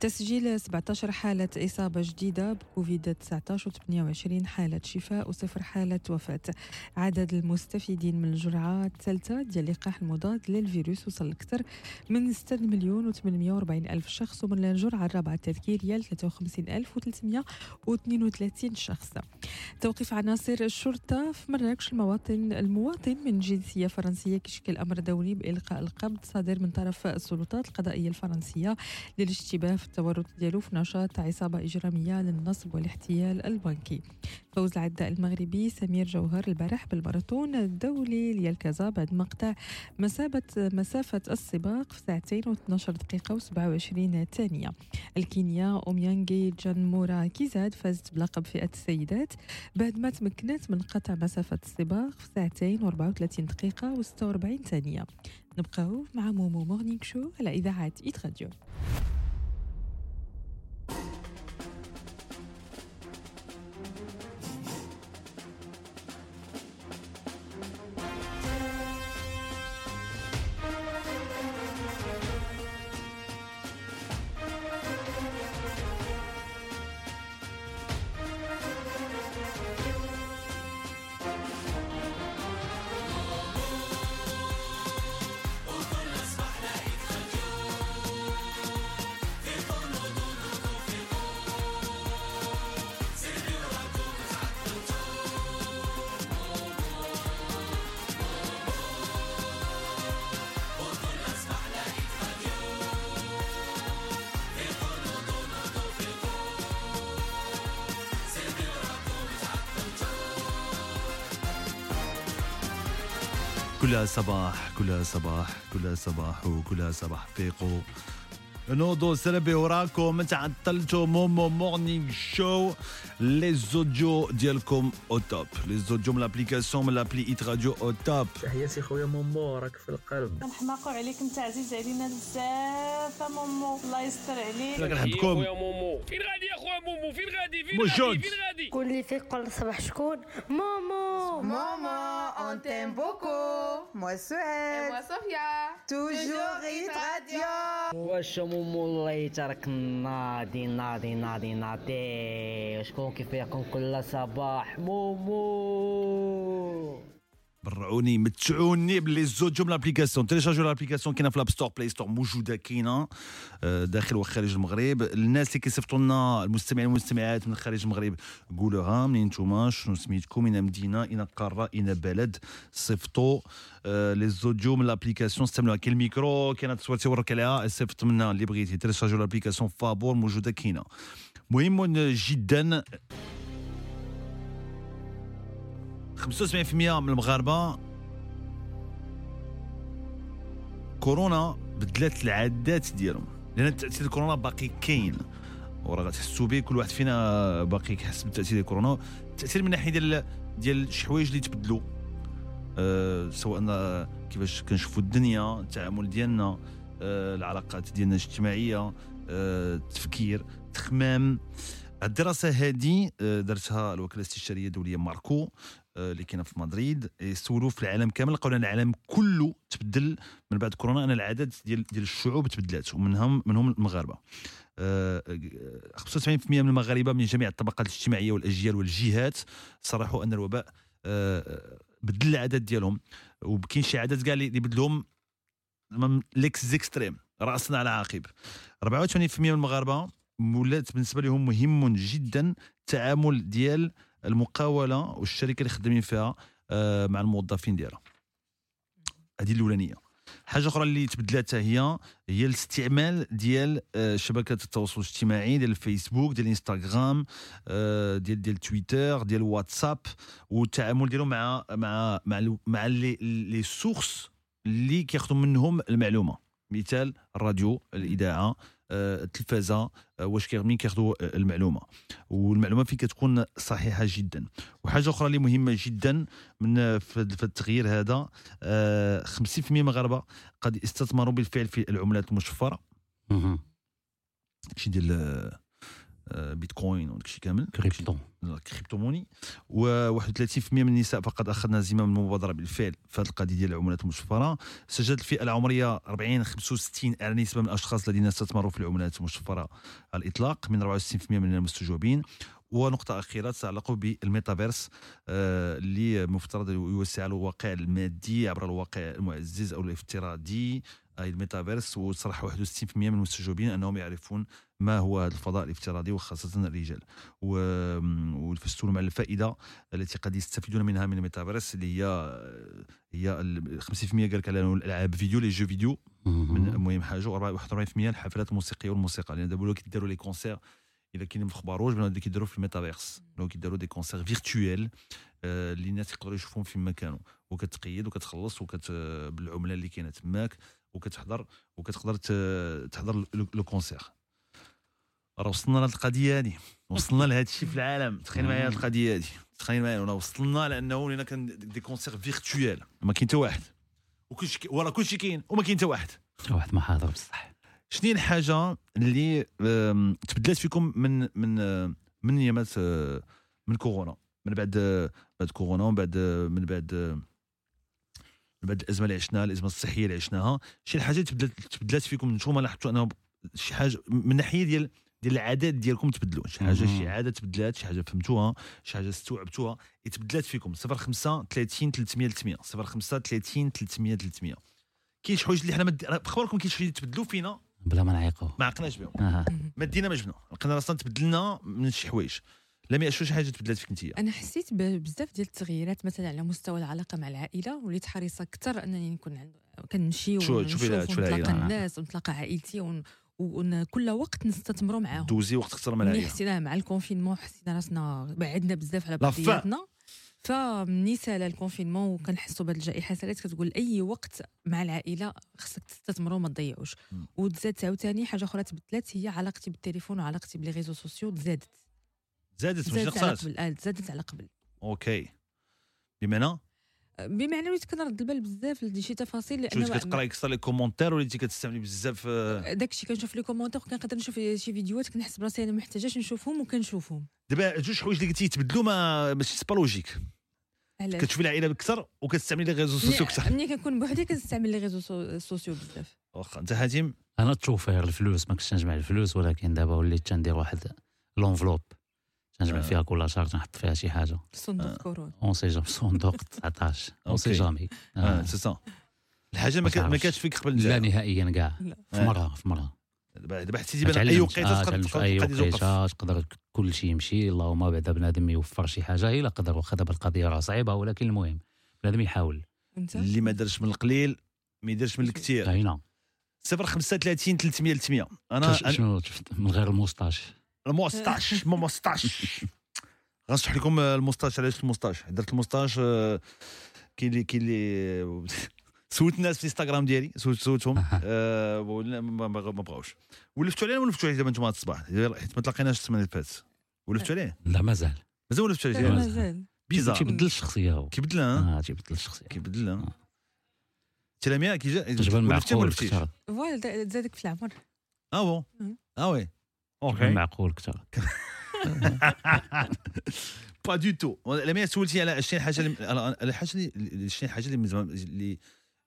تسجيل 17 حالة إصابة جديدة بكوفيد 19 و28 حالة شفاء وصفر حالة وفاة. عدد المستفيدين من الجرعة الثالثة ديال اللقاح المضاد للفيروس وصل لأكثر من 6 مليون و840 ألف شخص ومن الجرعة الرابعة التذكيرية ل 53332 شخص. توقيف عناصر الشرطة في مراكش المواطن المواطن من جنسية فرنسية كيشكل أمر دولي بإلقاء القبض صادر من طرف السلطات القضائية الفرنسية للاشتباه في التورط ديالو في نشاط عصابة إجرامية للنصب والاحتيال البنكي. فوز العداء المغربي سمير جوهر البارح بالماراثون الدولي ديال كازا بعد مقطع مسافة مسافة السباق في ساعتين و12 دقيقة و27 ثانية. الكينيا أوميانجي جانمورا كيزاد فازت بلقب فئة السيدات بعد ما تمكنت من قطع مسافة السباق في ساعتين و34 دقيقة و46 ثانية. نبقاو مع مومو Morning Show على إذاعة Hit Radio. كلها صباح كلها صباح كلها صباح وكلها صباح فيقوا نوضوا سلبي وراكم. تعطلتوا مومو Morning Show. les audios ديالكم أو توب les audios من l'application من l'appli Hit Radio أو توب تحياتي خويا مومو راك في القلب. كنحماقوا عليك انت عزيز علينا بزاف. مومو الله يستر عليك. كنحبكم مومو. فين غادي يا خويا مومو؟ فين غادي؟ فين موجود. غادي؟ فين غادي؟ قول لي فيك قول صباح شكون؟ ماما Maman, on t'aime beaucoup. Moi, Suez. moi, Sophia. Toujours Hit Radio. واش مومو الله يترك ناضي ناضي ناضي ناضي شكون كيفيقكم كل صباح؟ مومو. برعوني متعوني باللي زوجهم لابليكاسيون. تيليشارجيو لابليكاسيون كاينة في الأب ستور بلاي ستور موجودة كاينة آه، داخل وخارج المغرب. الناس اللي كيصيفطوا لنا المستمعين والمستمعات من خارج المغرب قولوها منين نتوما شنو سميتكم اين مدينة اين قارة اين بلد. صيفطوا آه، les audios من l'application استعملوها كاين الميكرو كاينة تصوير تبرك عليها صيفط منها اللي بغيتي. téléchargiو l'application فابور موجودة كاينة. مهم جدا 75% من المغاربة. كورونا بدلات العادات ديالهم. لأن تأثير الكورونا باقي كاين. وراه غتحسوا به كل واحد فينا باقي كيحس بتأثير ديال كورونا التاثير من ناحية ديال ديال شي حوايج اللي تبدلوا. أه سواء كيفاش كنشوفوا الدنيا التعامل ديالنا أه العلاقات ديالنا الاجتماعية أه التفكير التخمام الدراسة هذه آه، دارتها الوكالة الاستشارية الدولية ماركو. اللي كاينة في مدريد. سولوا في العالم كامل. لقاو إن العالم كله تبدل من بعد كورونا أن العدد ديال ديال الشعوب تبدلات ومنهم منهم المغاربة. آه، آه، 95% من المغاربة من جميع الطبقات الاجتماعية والأجيال والجهات صرحوا أن الوباء آه، بدل العدد ديالهم. وكاين شي عدد كاع اللي بدلهم ليكس زيكستريم رأسنا على عقب. 84% من المغاربة ولات بالنسبة لهم مهم جدا التعامل ديال المقاولة والشركة اللي خدامين فيها آه، مع الموظفين ديالها. هذه الأولانية. حاجة أخرى اللي تبدلات هي هي الاستعمال ديال آه، شبكات التواصل الاجتماعي ديال الفيسبوك ديال الإنستغرام آه، ديال ديال تويتر ديال واتساب والتعامل ديالهم مع مع مع مع les les sources اللي كياخذوا منهم المعلومة. مثال الراديو الإذاعة. التلفازة آه، واش كي- منين كياخذوا آه، المعلومة. والمعلومة فين كتكون صحيحة جدا. وحاجة أخرى اللي مهمة جدا من آه، في التغيير هذا آه، 50% من المغاربه قد استثمروا بالفعل في العملات المشفرة. شي ديال آه، آه، بيتكوين وداك الشيء كامل crypto. crypto-monnaie و31% من النساء فقد أخذن زمام المبادره بالفعل في هذه القضية ديال العملات المشفرة. سجلت الفئة العمرية 40 65 اعلى نسبة من الأشخاص الذين استثمروا في العملات المشفرة على الإطلاق من 64% من المستجوبين. ونقطة أخيرة تتعلق بالميتافيرس آه، اللي مفترض يوسع الواقع المادي عبر الواقع المعزز أو الافتراضي الميتافيرس وصرح 61% من المستجوبين أنهم يعرفون ما هو هذا الفضاء الافتراضي وخاصة الرجال. والفستون مع الفائدة التي قد يستفيدون منها من الميتافيرس اللي هي هي ال 50% قال لك على الألعاب فيديو les jeux vidéo. من مهم حاجة و 41% الحفلات الموسيقية والموسيقى. لأن دابا ولاو كيديروا les concerts إلا كاينين في الاخبار بانوا كيديروا في الميتافيرس ولاو كيديروا des concerts virtuels آه، اللي الناس يقدروا يشوفوهم فين ما كانوا. وكتقيد وكتخلص وكت بالعملة اللي كاينة تماك وكتحضر وكتقدر تحضر le concert. راه وصلنا لهاد القضية هادي. وصلنا لهاد الشيء في العالم. تخيل معايا هاد القضية هادي. تخيل معايا ولا وصلنا لأنه ولينا كان des concerts virtuels ما كاين حتى واحد. وكلشي وراه كلشي كاين وما كاين حتى واحد. واحد ما حاضر بصح. شنو الحاجة اللي آم، تبدلت فيكم من من من أيامات آه، من كورونا. من بعد آه، بعد كورونا ومن بعد آه، من بعد من بعد الأزمة اللي عشناها الأزمة الصحية اللي عشناها شي اللي تبدلت تبدلت فيكم نتوما لاحظتوا أنه شي حاجة من ناحية ديال ديال العادات ديالكم تبدلوا. شي حاجة. شي عادة تبدلات شي حاجة فهمتوها شي حاجة استوعبتوها تبدلات فيكم. 05 30 300 300 05 30 300 300 كاين شي حوايج اللي حنا مد... بخبركم كاين شي حوايج تبدلوا فينا؟ بلا ما نعيقوا. ما عقناش بهم. أها. ما دينا ما جبنا لقينا راسنا تبدلنا من شي حوايج. لم يأشوا شي حاجة تبدلت فيك انت أنا حسيت بزاف ديال التغييرات مثلا على مستوى العلاقة مع العائلة وليت حريصة أكثر أنني نكون عند كنمشي ونشوف. ونتلاقى الناس ونتلاقى عائلتي ون... وكل وقت نستثمروا معاهم. دوزي وقت أكثر من العائلة. حسينا مع ال confinement حسينا راسنا بعدنا بزاف على. بعضياتنا فمني سالا ال confinement وكنحسوا بهذه الجائحة سالات كتقول أي وقت مع العائلة خصك تستثمروا وما تضيعوش. وتزاد عاوتاني حاجة أخرى تبدلات هي علاقتي بالتليفون وعلاقتي ب les réseaux sociaux تزادت. زادت زادت على قبل. آه، زادت على قبل. OK. بمعنى؟ بمعنى وليت كنرد البال بزاف ل des شي تفاصيل. وليتي لأن كتقراي أكثر les commentaires وليتي كتستعملي بزاف آه، داكشي كنشوف les commentaires وكنقدر نشوف شي فيديوهات كنحس براسي أنا محتاجاش نشوفهم وكنشوفهم. دابا جوج حوايج اللي قلتي يتبدلوا ما ماشي سي با لوجيك علاش؟ كتشوفي العائلة بكثر وكتستعملي لي ريزو سوسيو أكثر. ملي كنكون بوحدي كنستعمل لي ريزو سو- سوسيو بزاف. واخا أنت هاتم أنا التوفير الفلوس ما كنتش نجمع الفلوس ولكن دابا وليت تندير واحد لونفلوب تنجمع آه. فيها كل شهر تنحط فيها شي حاجة. صندوق كورونا اون سي جامي صندوق 19 اون سي. جامي آه سي سا الحاجة ما كا- ما كانتش فيك قبل لا. نهائيا كاع. في. مرة في مرة. دابا دابا حسيتي بان أي وقيتة آه تقدر في تقدر أي تقدر وقيتة تقدر كل شيء يمشي. اللهم بعدا بنادم يوفر شي حاجة إلا قدر واخا دابا القضية راه صعيبة ولكن المهم. بنادم يحاول. اللي ما دارش من القليل ما يديرش من الكثير هنا 035 300 300 أنا شنو شفت من غير ال moustache ال moustache mou moustache. غنشرح لكم ال moustache علاش ال moustache؟ درت ال moustache آه، كاين اللي كاين اللي (laughs) سولت الناس في الإنستغرام ديالي سولت سولتهم. آه، ولا ما بغاوش. ولفتوا عليه ولفتوا عليه دابا أنتم هاد الصباح حيت ما تلاقيناش السمانة اللي فاتت. ولفتوا عليه. لا مازال. مازال ولفتوا عليه مازال. bizarre. تيبدل الشخصية هو. كيبدلها ها؟ آه تيبدل الشخصية. كيبدلها. تلاميذ كي جا ولا معقول voilà زادك في العمر. آه bon. آه oui. OK معقول كثر pas du tout لما سولتي على الحاجة اللي على الحاجة اللي شنو الحاجة اللي من زمان- اللي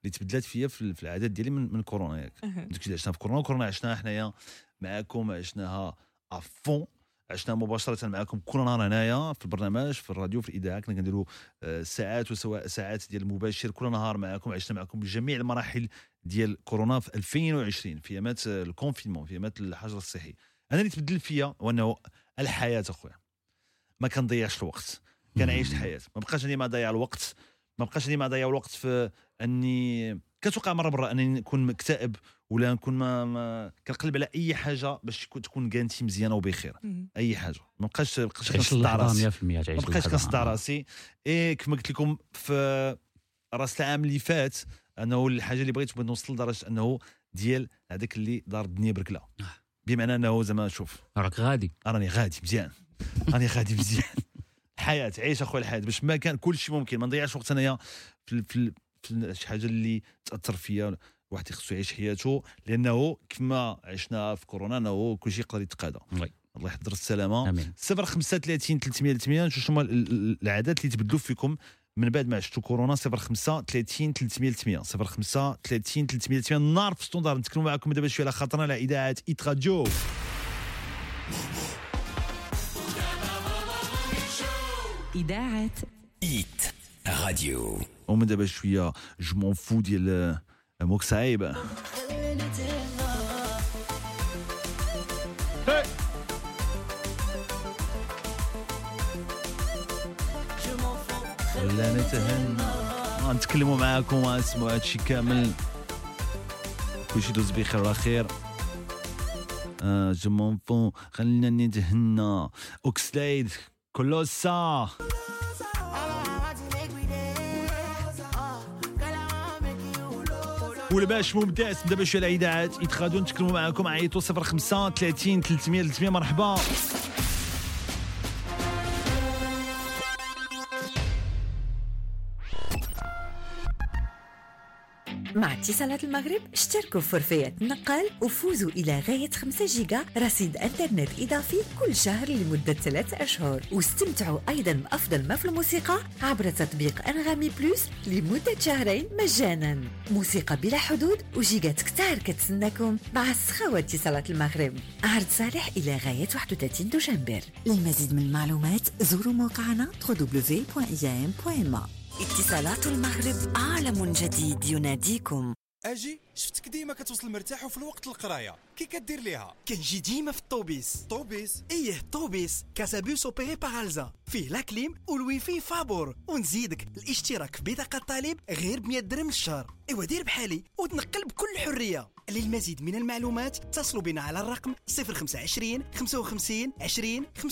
اللي تبدلات فيا في في العادات ديالي من, من كورونا ياك. داكشي اللي عشنا في كورونا كورونا عشناها حنايا معاكم عشناها enfin عشنا مباشره معكم كل نهار هنايا في البرنامج في الراديو في الاذاعه كنا كنديروا آه، ساعات وسواء ساعات ديال المباشر كل نهار معكم عشنا معكم جميع المراحل ديال كورونا في 2020 في ايامات آه، ال confinement في ايامات الحجر الصحي أنا اللي تبدل فيا هو أنه الحياة أخويا. ما كنضيعش الوقت. كنعيش الحياة. ما بقاش أني ما ضيع الوقت. ما بقاش أني ما ضيع الوقت في أني كتوقع مرة مره انني نكون مكتئب ولا نكون ما, ما كنقلب على أي حاجة باش يكون- تكون كانتي مزيانة وبخير. مم. أي حاجة. ما بقاش ما بقاش كنصدع راسي. 100% تعيش ما بقاش. كنصدع راسي. اي كما قلت لكم في راس العام اللي فات أنه الحاجة اللي بغيت بغيت نوصل لدرجة أنه ديال هذاك اللي دار الدنيا بركله بمعنى أنه زعما شوف راك غادي. راني غادي مزيان. راني غادي مزيان. (laughs) الحياة عيش اخويا الحياة. باش ما كان كل شيء ممكن. ما نضيعش وقت أنايا في في, في شي حاجة اللي تأثر فيا. واحد خصو يعيش حياته. لأنه كما عشنا في كورونا أنه كل شيء يقدر يتقادى وي. الله يحضر السلامة. آمين. 035 300 300 شو هما ال- ال- العادات اللي تبدلوا فيكم؟ من بعد ما عشتوا كورونا 035 300 300 035 300 300 النار في standard نتكلموا معكم دابا شوية على خاطرنا على إذاعة Hit Radio. إذاعة Hit Radio. ومن دابا شوية je m'en fous ديال موك صعيب ولا نتهنى غنتكلموا معاكم ونسمعوا هادشي كامل. كلشي يدوز بخير وعلى خير. آه جو مون فو خلينا نتهنى. اوكسلايد كولوسا والباش ممتاز دابا شوية العيدات. يتخادوا نتكلموا معاكم عيطوا 05 30 300 300 مرحبا. مع اتصالات المغرب اشتركوا في فرفية النقال وفوزوا إلى غاية 5 جيجا رصيد إنترنت إضافي كل شهر لمدة ثلاث أشهر. واستمتعوا أيضا بأفضل ما في الموسيقى عبر تطبيق أنغامي بلوس لمدة شهرين مجانا. موسيقى بلا حدود وجيجات كتار كتسناكم مع السخاوة اتصالات المغرب. عرض صالح إلى غاية 31 دجنبر للمزيد من المعلومات زوروا موقعنا www.iam.ma اتصالات المغرب عالم جديد يناديكم. أجي شفتك ديما كتوصل مرتاح وفي الوقت القراية. كي كدير ليها؟ كنجي ديما في الطوبيس. طوبيس؟ إيه طوبيس. Casabus opéré par Alsa فيه la clim وال wifi فابور. ونزيدك الاشتراك في بطاقة الطالب غير ب 100 درهم للشهر. إيوا دير بحالي وتنقل بكل حرية. للمزيد من المعلومات اتصلوا بنا على الرقم 025 55 20